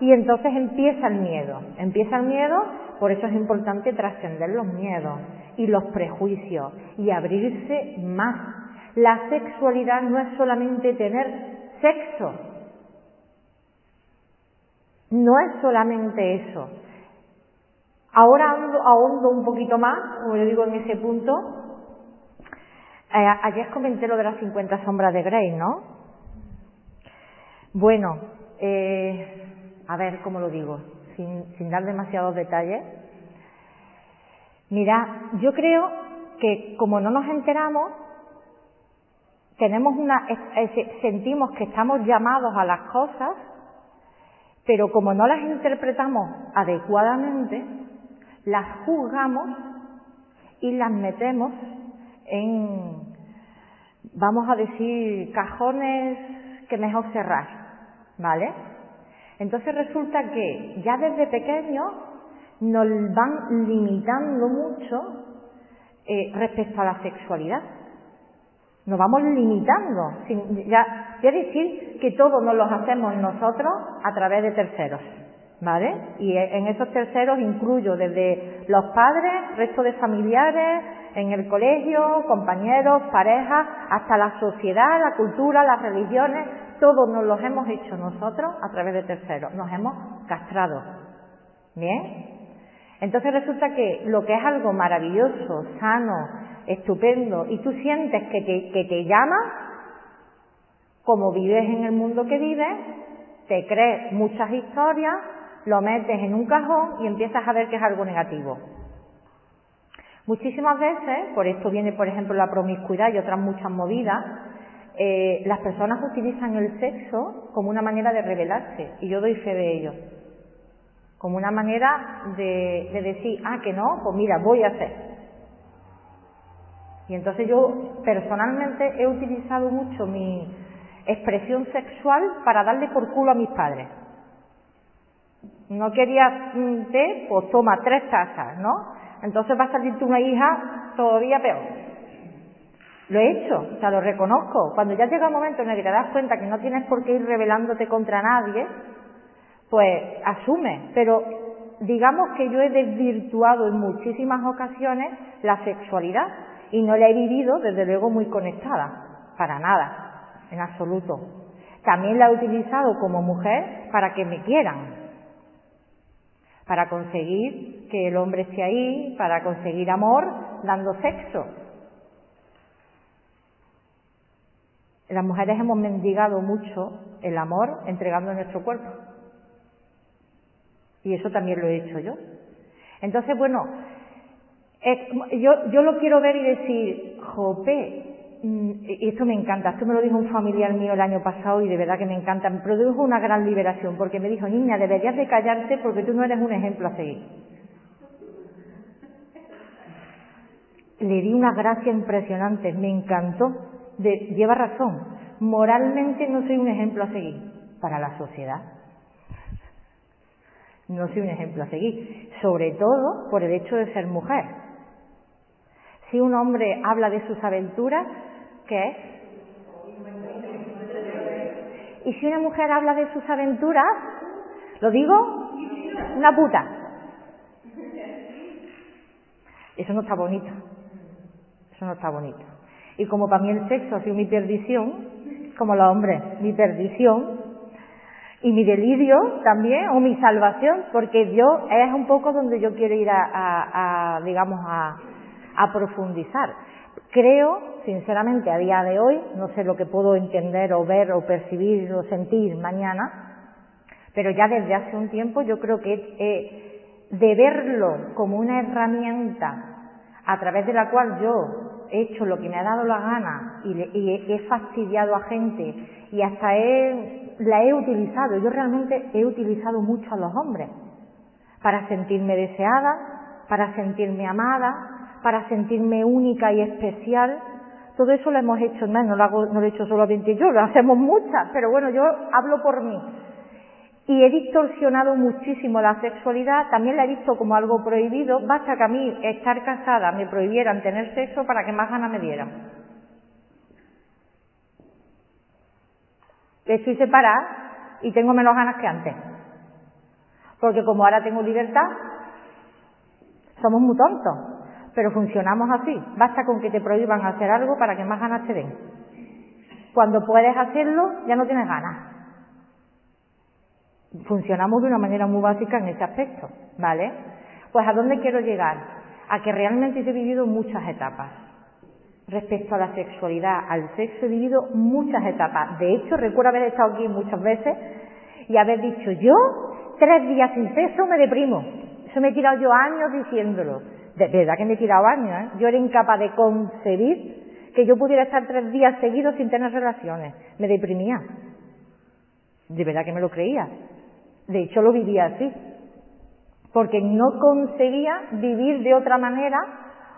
Y entonces empieza el miedo. Empieza el miedo, por eso es importante trascender los miedos y los prejuicios y abrirse más. La sexualidad no es solamente tener sexo, no es solamente eso. Ahora ahondo un poquito más, como yo digo en ese punto. Eh, ayer comenté lo de las 50 sombras de Grey, ¿no? Bueno, eh, a ver cómo lo digo, sin, sin dar demasiados detalles. Mira, yo creo que como no nos enteramos, tenemos una, sentimos que estamos llamados a las cosas pero como no las interpretamos adecuadamente, las juzgamos y las metemos en, vamos a decir, cajones que mejor cerrar, ¿vale? Entonces resulta que ya desde pequeños nos van limitando mucho eh, respecto a la sexualidad. Nos vamos limitando. Quiere decir que todos nos los hacemos nosotros a través de terceros. ¿Vale? Y en esos terceros incluyo desde los padres, resto de familiares, en el colegio, compañeros, parejas, hasta la sociedad, la cultura, las religiones, todos nos los hemos hecho nosotros a través de terceros, nos hemos castrado. ¿Bien? Entonces resulta que lo que es algo maravilloso, sano, estupendo, y tú sientes que te, que te llama, como vives en el mundo que vives, te crees muchas historias, lo metes en un cajón y empiezas a ver que es algo negativo. Muchísimas veces, por esto viene por ejemplo la promiscuidad y otras muchas movidas, eh, las personas utilizan el sexo como una manera de rebelarse, y yo doy fe de ello. Como una manera de, de decir, ah, que no, pues mira, voy a hacer. Y entonces yo personalmente he utilizado mucho mi expresión sexual para darle por culo a mis padres. No quería té, pues toma tres tazas, ¿no? Entonces va a salirte una hija todavía peor. Lo he hecho, o sea, lo reconozco. Cuando ya llega un momento en el que te das cuenta que no tienes por qué ir rebelándote contra nadie, pues asume. Pero digamos que yo he desvirtuado en muchísimas ocasiones la sexualidad y no la he vivido desde luego muy conectada, para nada, en absoluto. También la he utilizado como mujer para que me quieran, para conseguir que el hombre esté ahí, para conseguir amor dando sexo. Las mujeres hemos mendigado mucho el amor entregando nuestro cuerpo. Y eso también lo he hecho yo. Entonces, bueno, yo, yo lo quiero ver y decir, jope, y esto me encanta, esto me lo dijo un familiar mío el año pasado y de verdad que me encanta, me produjo una gran liberación porque me dijo, niña, deberías de callarte porque tú no eres un ejemplo a seguir. Le di una gracia impresionante, me encantó, lleva razón, moralmente no soy un ejemplo a seguir para la sociedad. No soy un ejemplo a seguir, sobre todo por el hecho de ser mujer. Si un hombre habla de sus aventuras, ¿qué es? Y si una mujer habla de sus aventuras, ¿Lo digo? Una puta. Eso no está bonito. Eso no está bonito. Y como para mí el sexo ha sido mi perdición, como los hombres, mi perdición, y mi delirio también, o mi salvación, porque yo es un poco donde yo quiero ir a, digamos, a, a profundizar. Creo, sinceramente, a día de hoy, no sé lo que puedo entender o ver o percibir o sentir mañana, pero ya desde hace un tiempo yo creo que de verlo como una herramienta a través de la cual yo he hecho lo que me ha dado la gana y, he, fastidiado a gente y hasta he, la he utilizado. Yo realmente he utilizado mucho a los hombres para sentirme deseada, para sentirme amada, para sentirme única y especial. Todo eso lo hemos hecho, no, no lo, hago, no lo he hecho solamente yo, lo hacemos muchas, pero bueno, yo hablo por mí y he distorsionado muchísimo la sexualidad, también la he visto como algo prohibido, basta que a mí estar casada me prohibieran tener sexo para que más ganas me dieran. Estoy separada y tengo menos ganas que antes. Porque como ahora tengo libertad, somos muy tontos, pero funcionamos así. Basta con que te prohíban hacer algo para que más ganas te den. Cuando puedes hacerlo, ya no tienes ganas funcionamos de una manera muy básica en ese aspecto, ¿vale? Pues a dónde quiero llegar? A que realmente he vivido muchas etapas. Respecto a la sexualidad, al sexo he vivido muchas etapas. De hecho, recuerdo haber estado aquí muchas veces y haber dicho, yo tres días sin sexo me deprimo. Eso me he tirado yo años diciéndolo. De verdad que me he tirado años, ¿eh? Yo era incapaz de concebir que yo pudiera estar tres días seguidos sin tener relaciones. Me deprimía. De verdad que me lo creía. De hecho, lo vivía así, porque no conseguía vivir de otra manera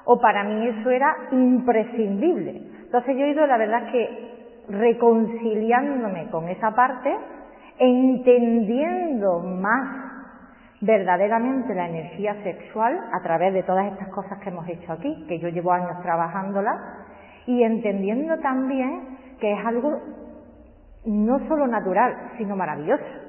o para mí eso era imprescindible. Entonces yo he ido, la verdad, que reconciliándome con esa parte, entendiendo más verdaderamente la energía sexual a través de todas estas cosas que hemos hecho aquí, que yo llevo años trabajándolas, y entendiendo también que es algo no solo natural, sino maravilloso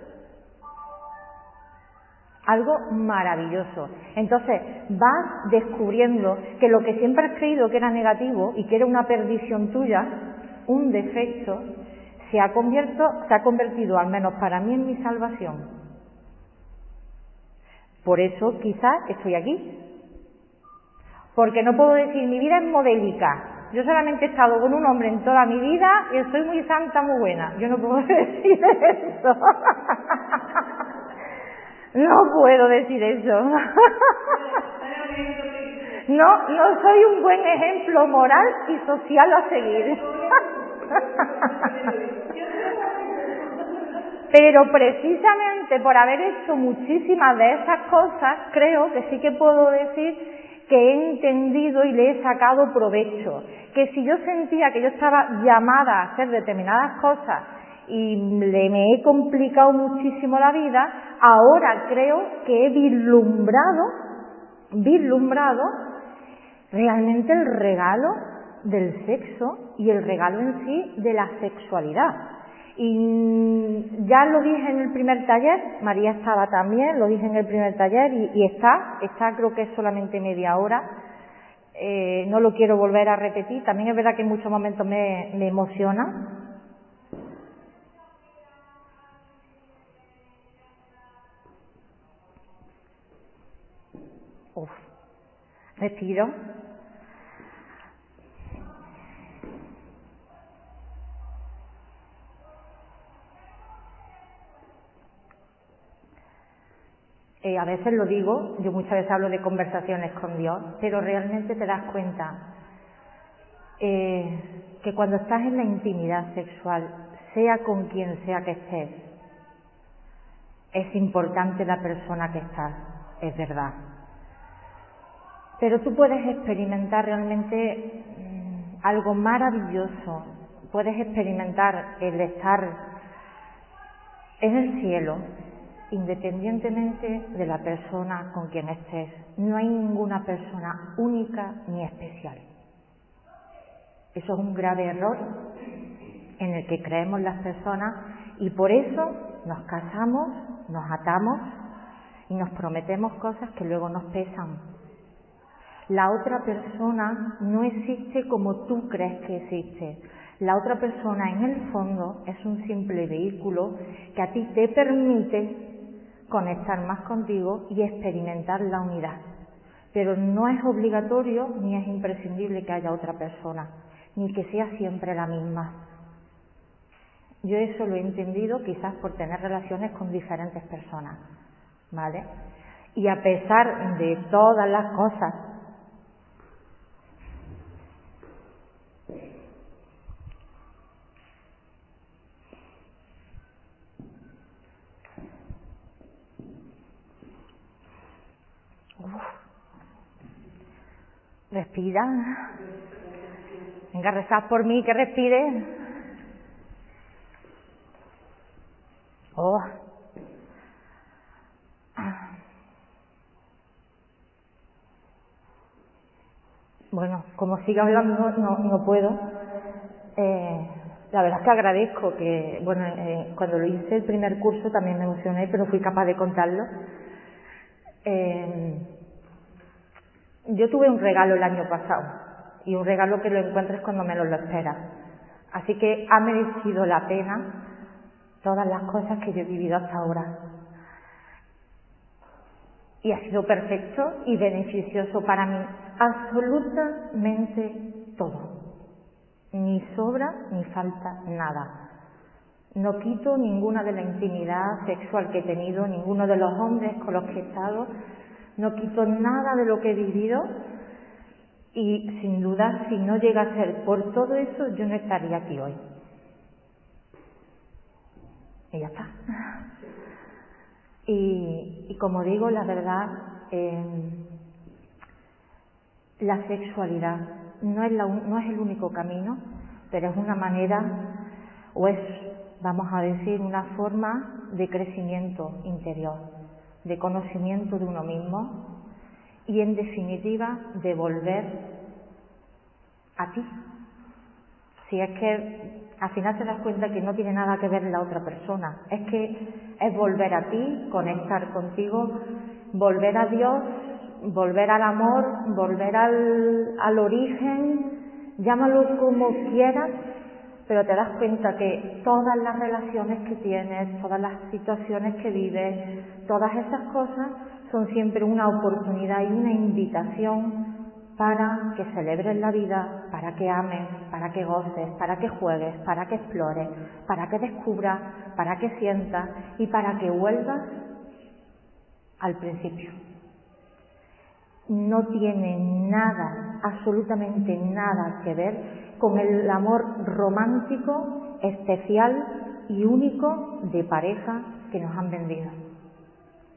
algo maravilloso. Entonces vas descubriendo que lo que siempre has creído que era negativo y que era una perdición tuya, un defecto, se ha, se ha convertido, al menos para mí, en mi salvación. Por eso quizás estoy aquí. Porque no puedo decir, mi vida es modélica. Yo solamente he estado con un hombre en toda mi vida y estoy muy santa, muy buena. Yo no puedo decir eso. No puedo decir eso. No, no soy un buen ejemplo moral y social a seguir. Pero precisamente por haber hecho muchísimas de esas cosas, creo que sí que puedo decir que he entendido y le he sacado provecho. Que si yo sentía que yo estaba llamada a hacer determinadas cosas y le me he complicado muchísimo la vida, ahora creo que he vislumbrado, vislumbrado realmente el regalo del sexo y el regalo en sí de la sexualidad. Y ya lo dije en el primer taller, María estaba también, lo dije en el primer taller y, está, está creo que es solamente media hora. Eh, no lo quiero volver a repetir. También es verdad que en muchos momentos me, me emociona, Uf. Respiro. Eh, a veces lo digo, yo muchas veces hablo de conversaciones con Dios, pero realmente te das cuenta eh, que cuando estás en la intimidad sexual, sea con quien sea que estés, es importante la persona que estás, es verdad. Pero tú puedes experimentar realmente mm, algo maravilloso, puedes experimentar el estar en el cielo independientemente de la persona con quien estés. No hay ninguna persona única ni especial. Eso es un grave error en el que creemos las personas y por eso nos casamos, nos atamos y nos prometemos cosas que luego nos pesan. La otra persona no existe como tú crees que existe. La otra persona en el fondo es un simple vehículo que a ti te permite conectar más contigo y experimentar la unidad. Pero no es obligatorio ni es imprescindible que haya otra persona, ni que sea siempre la misma. Yo eso lo he entendido quizás por tener relaciones con diferentes personas, ¿vale? Y a pesar de todas las cosas Respira. Venga, rezad por mí, que respire. Oh. Bueno, como siga hablando no, no puedo. Eh, la verdad es que agradezco que, bueno, eh, cuando lo hice el primer curso también me emocioné, pero fui capaz de contarlo. Eh, yo tuve un regalo el año pasado y un regalo que lo encuentres cuando menos lo esperas. Así que ha merecido la pena todas las cosas que yo he vivido hasta ahora. Y ha sido perfecto y beneficioso para mí, absolutamente todo. Ni sobra ni falta nada. No quito ninguna de la intimidad sexual que he tenido, ninguno de los hombres con los que he estado, no quito nada de lo que he vivido y sin duda si no llega a ser por todo eso yo no estaría aquí hoy y ya está. Y, como digo, la verdad, em, la sexualidad no es, no es el único camino, pero es una manera, o es, vamos a decir, una forma de crecimiento interior, de conocimiento de uno mismo y, en definitiva, de volver a ti. Si es que al final te das cuenta que no tiene nada que ver la otra persona. Es que es volver a ti, conectar contigo, volver a Dios, volver al amor, volver al, al origen, llámalo como quieras, pero te das cuenta que todas las relaciones que tienes, todas las situaciones que vives, todas esas cosas son siempre una oportunidad y una invitación para que celebres la vida, para que ames, para que goces, para que juegues, para que explores, para que descubras, para que sientas y para que vuelvas al principio. No tiene nada, absolutamente nada que ver con el amor romántico, especial y único de pareja que nos han vendido.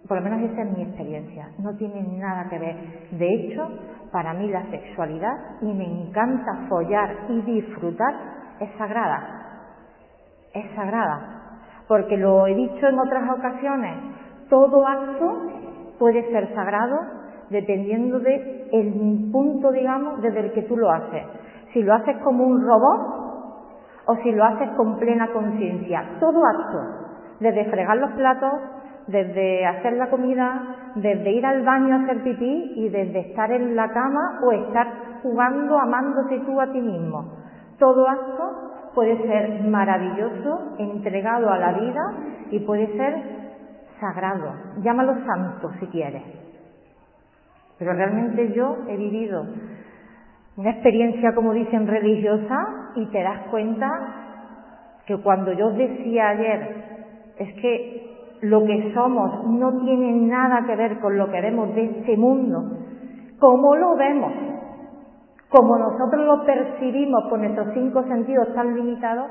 Por lo menos esa es mi experiencia. No tiene nada que ver. De hecho, para mí la sexualidad, y me encanta follar y disfrutar, es sagrada. Es sagrada. Porque lo he dicho en otras ocasiones, todo acto puede ser sagrado dependiendo de punto, digamos, desde el que tú lo haces. Si lo haces como un robot o si lo haces con plena conciencia. Todo acto, desde fregar los platos, desde hacer la comida, desde ir al baño a hacer pipí y desde estar en la cama o estar jugando, amándote tú a ti mismo. Todo acto puede ser maravilloso, entregado a la vida y puede ser sagrado. Llámalo santo si quieres. Pero realmente yo he vivido una experiencia, como dicen, religiosa y te das cuenta que cuando yo decía ayer, es que lo que somos no tiene nada que ver con lo que vemos de este mundo. ¿Cómo lo vemos? Como nosotros lo percibimos con nuestros cinco sentidos tan limitados,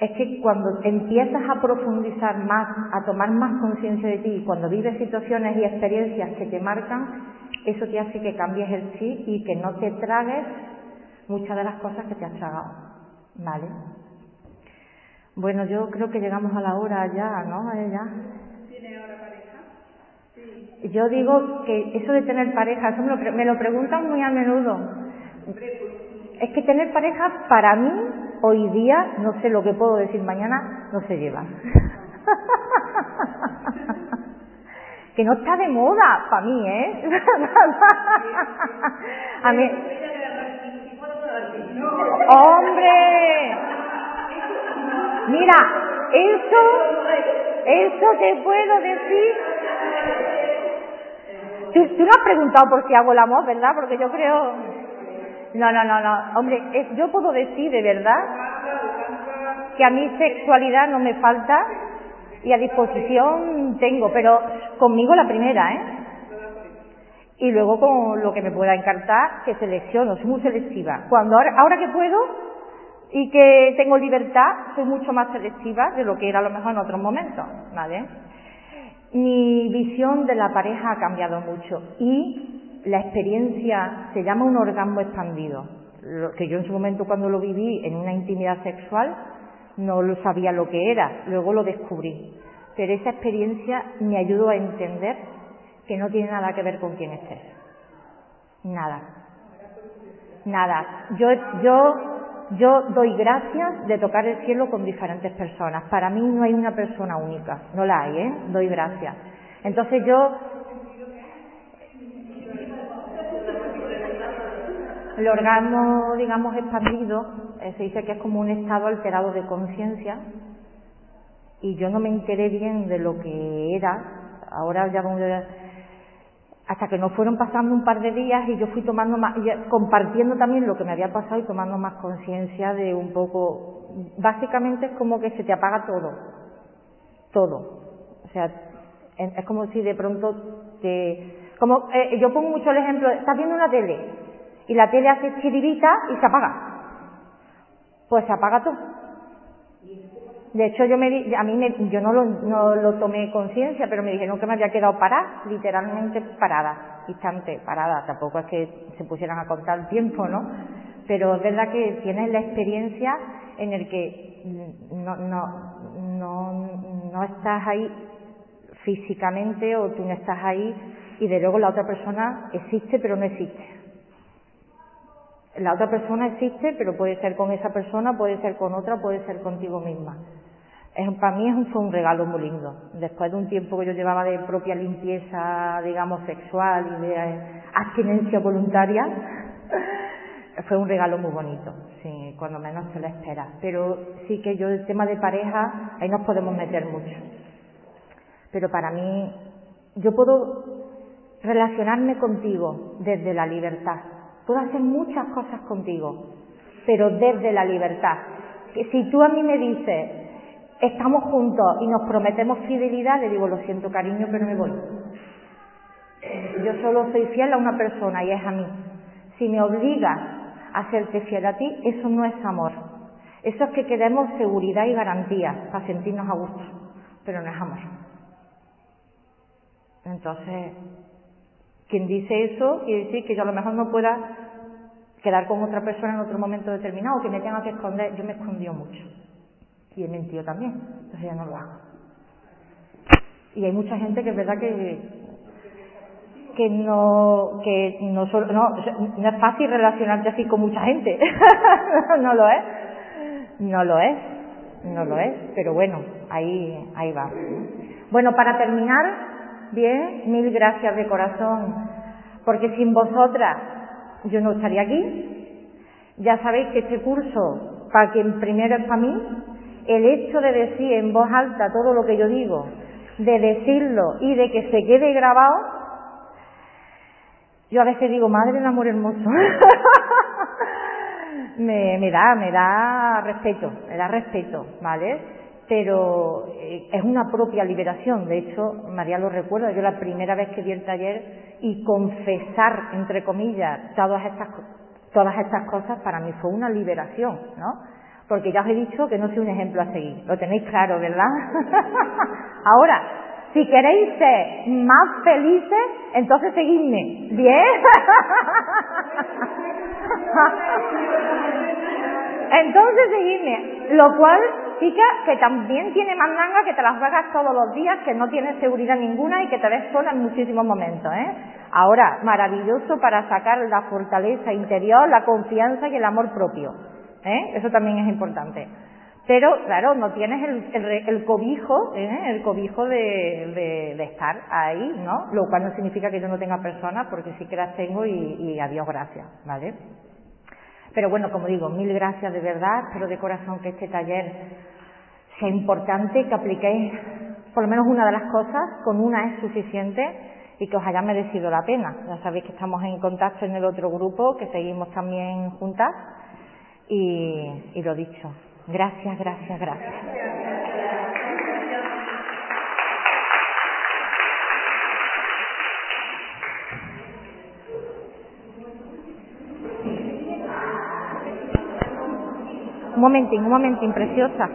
es que cuando empiezas a profundizar más, a tomar más conciencia de ti, cuando vives situaciones y experiencias que te marcan, eso te hace que cambies el sí y que no te tragues muchas de las cosas que te has tragado. ¿Vale? Bueno, yo creo que llegamos a la hora ya, ¿no? ¿Ya? ¿Tiene ahora pareja? Sí. Yo digo que eso de tener pareja, eso me lo, preguntan muy a menudo. Es que tener pareja para mí, hoy día, no sé lo que puedo decir mañana, no se lleva. que no está de moda para mí, ¿eh? A mí... ¡Hombre! Mira, eso, eso te puedo decir. Tú, tú no has preguntado por si hago el amor, ¿verdad? Porque yo creo... No, no, no, no. Hombre, yo puedo decir de verdad que a mí sexualidad no me falta y a disposición tengo, pero conmigo la primera, ¿eh? Y luego con lo que me pueda encantar, que selecciono, soy muy selectiva. Cuando ahora, ahora que puedo y que tengo libertad, soy mucho más selectiva de lo que era a lo mejor en otros momentos, ¿vale? Mi visión de la pareja ha cambiado mucho y la experiencia se llama un orgasmo expandido, lo que yo en su momento cuando lo viví en una intimidad sexual no lo sabía lo que era, luego lo descubrí. Pero esa experiencia me ayudó a entender que no tiene nada que ver con quién estés. Nada. Nada. Yo, yo, yo doy gracias de tocar el cielo con diferentes personas. Para mí no hay una persona única. No la hay, ¿eh? Doy gracias. Entonces yo el orgasmo, digamos, expandido eh, se dice que es como un estado alterado de conciencia y yo no me enteré bien de lo que era, ahora ya hasta que nos fueron pasando un par de días y yo fui tomando más, compartiendo también lo que me había pasado y tomando más conciencia de un poco, básicamente es como que se te apaga todo, todo, o sea, es como si de pronto te, como eh, yo pongo mucho el ejemplo, estás viendo una tele y la tele hace chiribita y se apaga pues se apaga todo. De hecho, yo me, a mí me, yo no lo, no lo tomé conciencia, pero me dijeron que me había quedado parada, literalmente parada, instante, parada. Tampoco es que se pusieran a contar el tiempo, ¿no? Pero es verdad que tienes la experiencia en el que no, no, no, no estás ahí físicamente o tú no estás ahí y de luego la otra persona existe pero no existe la otra persona existe, pero puede ser con esa persona, puede ser con otra, puede ser contigo misma. Para mí es un, fue un regalo muy lindo. Después de un tiempo que yo llevaba de propia limpieza, digamos, sexual y de abstinencia voluntaria, fue un regalo muy bonito, sí, cuando menos te lo esperas. Pero sí que yo el tema de pareja, ahí nos podemos meter mucho. Pero para mí, yo puedo relacionarme contigo desde la libertad, Puedo hacer muchas cosas contigo, pero desde la libertad. Que si tú a mí me dices, estamos juntos y nos prometemos fidelidad, le digo, lo siento cariño, pero me voy. Yo solo soy fiel a una persona y es a mí. Si me obligas a hacerte fiel a ti, eso no es amor. Eso es que queremos seguridad y garantía para sentirnos a gusto, pero no es amor. Entonces, quien dice eso quiere decir que yo a lo mejor no pueda quedar con otra persona en otro momento determinado, que me tenga que esconder. Yo me escondió mucho. Y he mentido también. Entonces ya no lo hago. Y hay mucha gente que es verdad que que no que no no, no es fácil relacionarte así con mucha gente no lo es no lo es no lo es pero bueno ahí ahí va bueno para terminar Bien, mil gracias de corazón, porque sin vosotras yo no estaría aquí. Ya sabéis que este curso, para quien primero es para mí, el hecho de decir en voz alta todo lo que yo digo, de decirlo y de que se quede grabado, yo a veces digo, madre del amor hermoso. me, me da, me da respeto, me da respeto, ¿vale? Pero eh, es una propia liberación. De hecho, María lo recuerda, yo la primera vez que di el taller y confesar, entre comillas, todas estas, todas estas cosas para mí fue una liberación, ¿no? Porque ya os he dicho que no soy un ejemplo a seguir. Lo tenéis claro, ¿verdad? Ahora, si queréis ser más felices, entonces seguidme. ¿Bien? entonces seguidme. Lo cual chica que también tiene mandanga, que te las juegas todos los días, que no tienes seguridad ninguna y que te ves sola en muchísimos momentos, ¿eh? Ahora, maravilloso para sacar la fortaleza interior, la confianza y el amor propio, ¿eh? Eso también es importante. pero claro, no tienes el, el, cobijo, ¿eh? el cobijo de, de, estar ahí, ¿no? Lo cual no significa que yo no tenga personas, porque sí que las tengo y, y adiós, gracias, ¿vale? Pero bueno, como digo, mil gracias de verdad, espero de corazón que este taller sea importante, que apliquéis por lo menos una de las cosas, con una es suficiente y que os haya merecido la pena. Ya sabéis que estamos en contacto en el otro grupo, que seguimos también juntas y, y lo dicho, Gracias, gracias, gracias. Un momentín, un momentín, preciosa.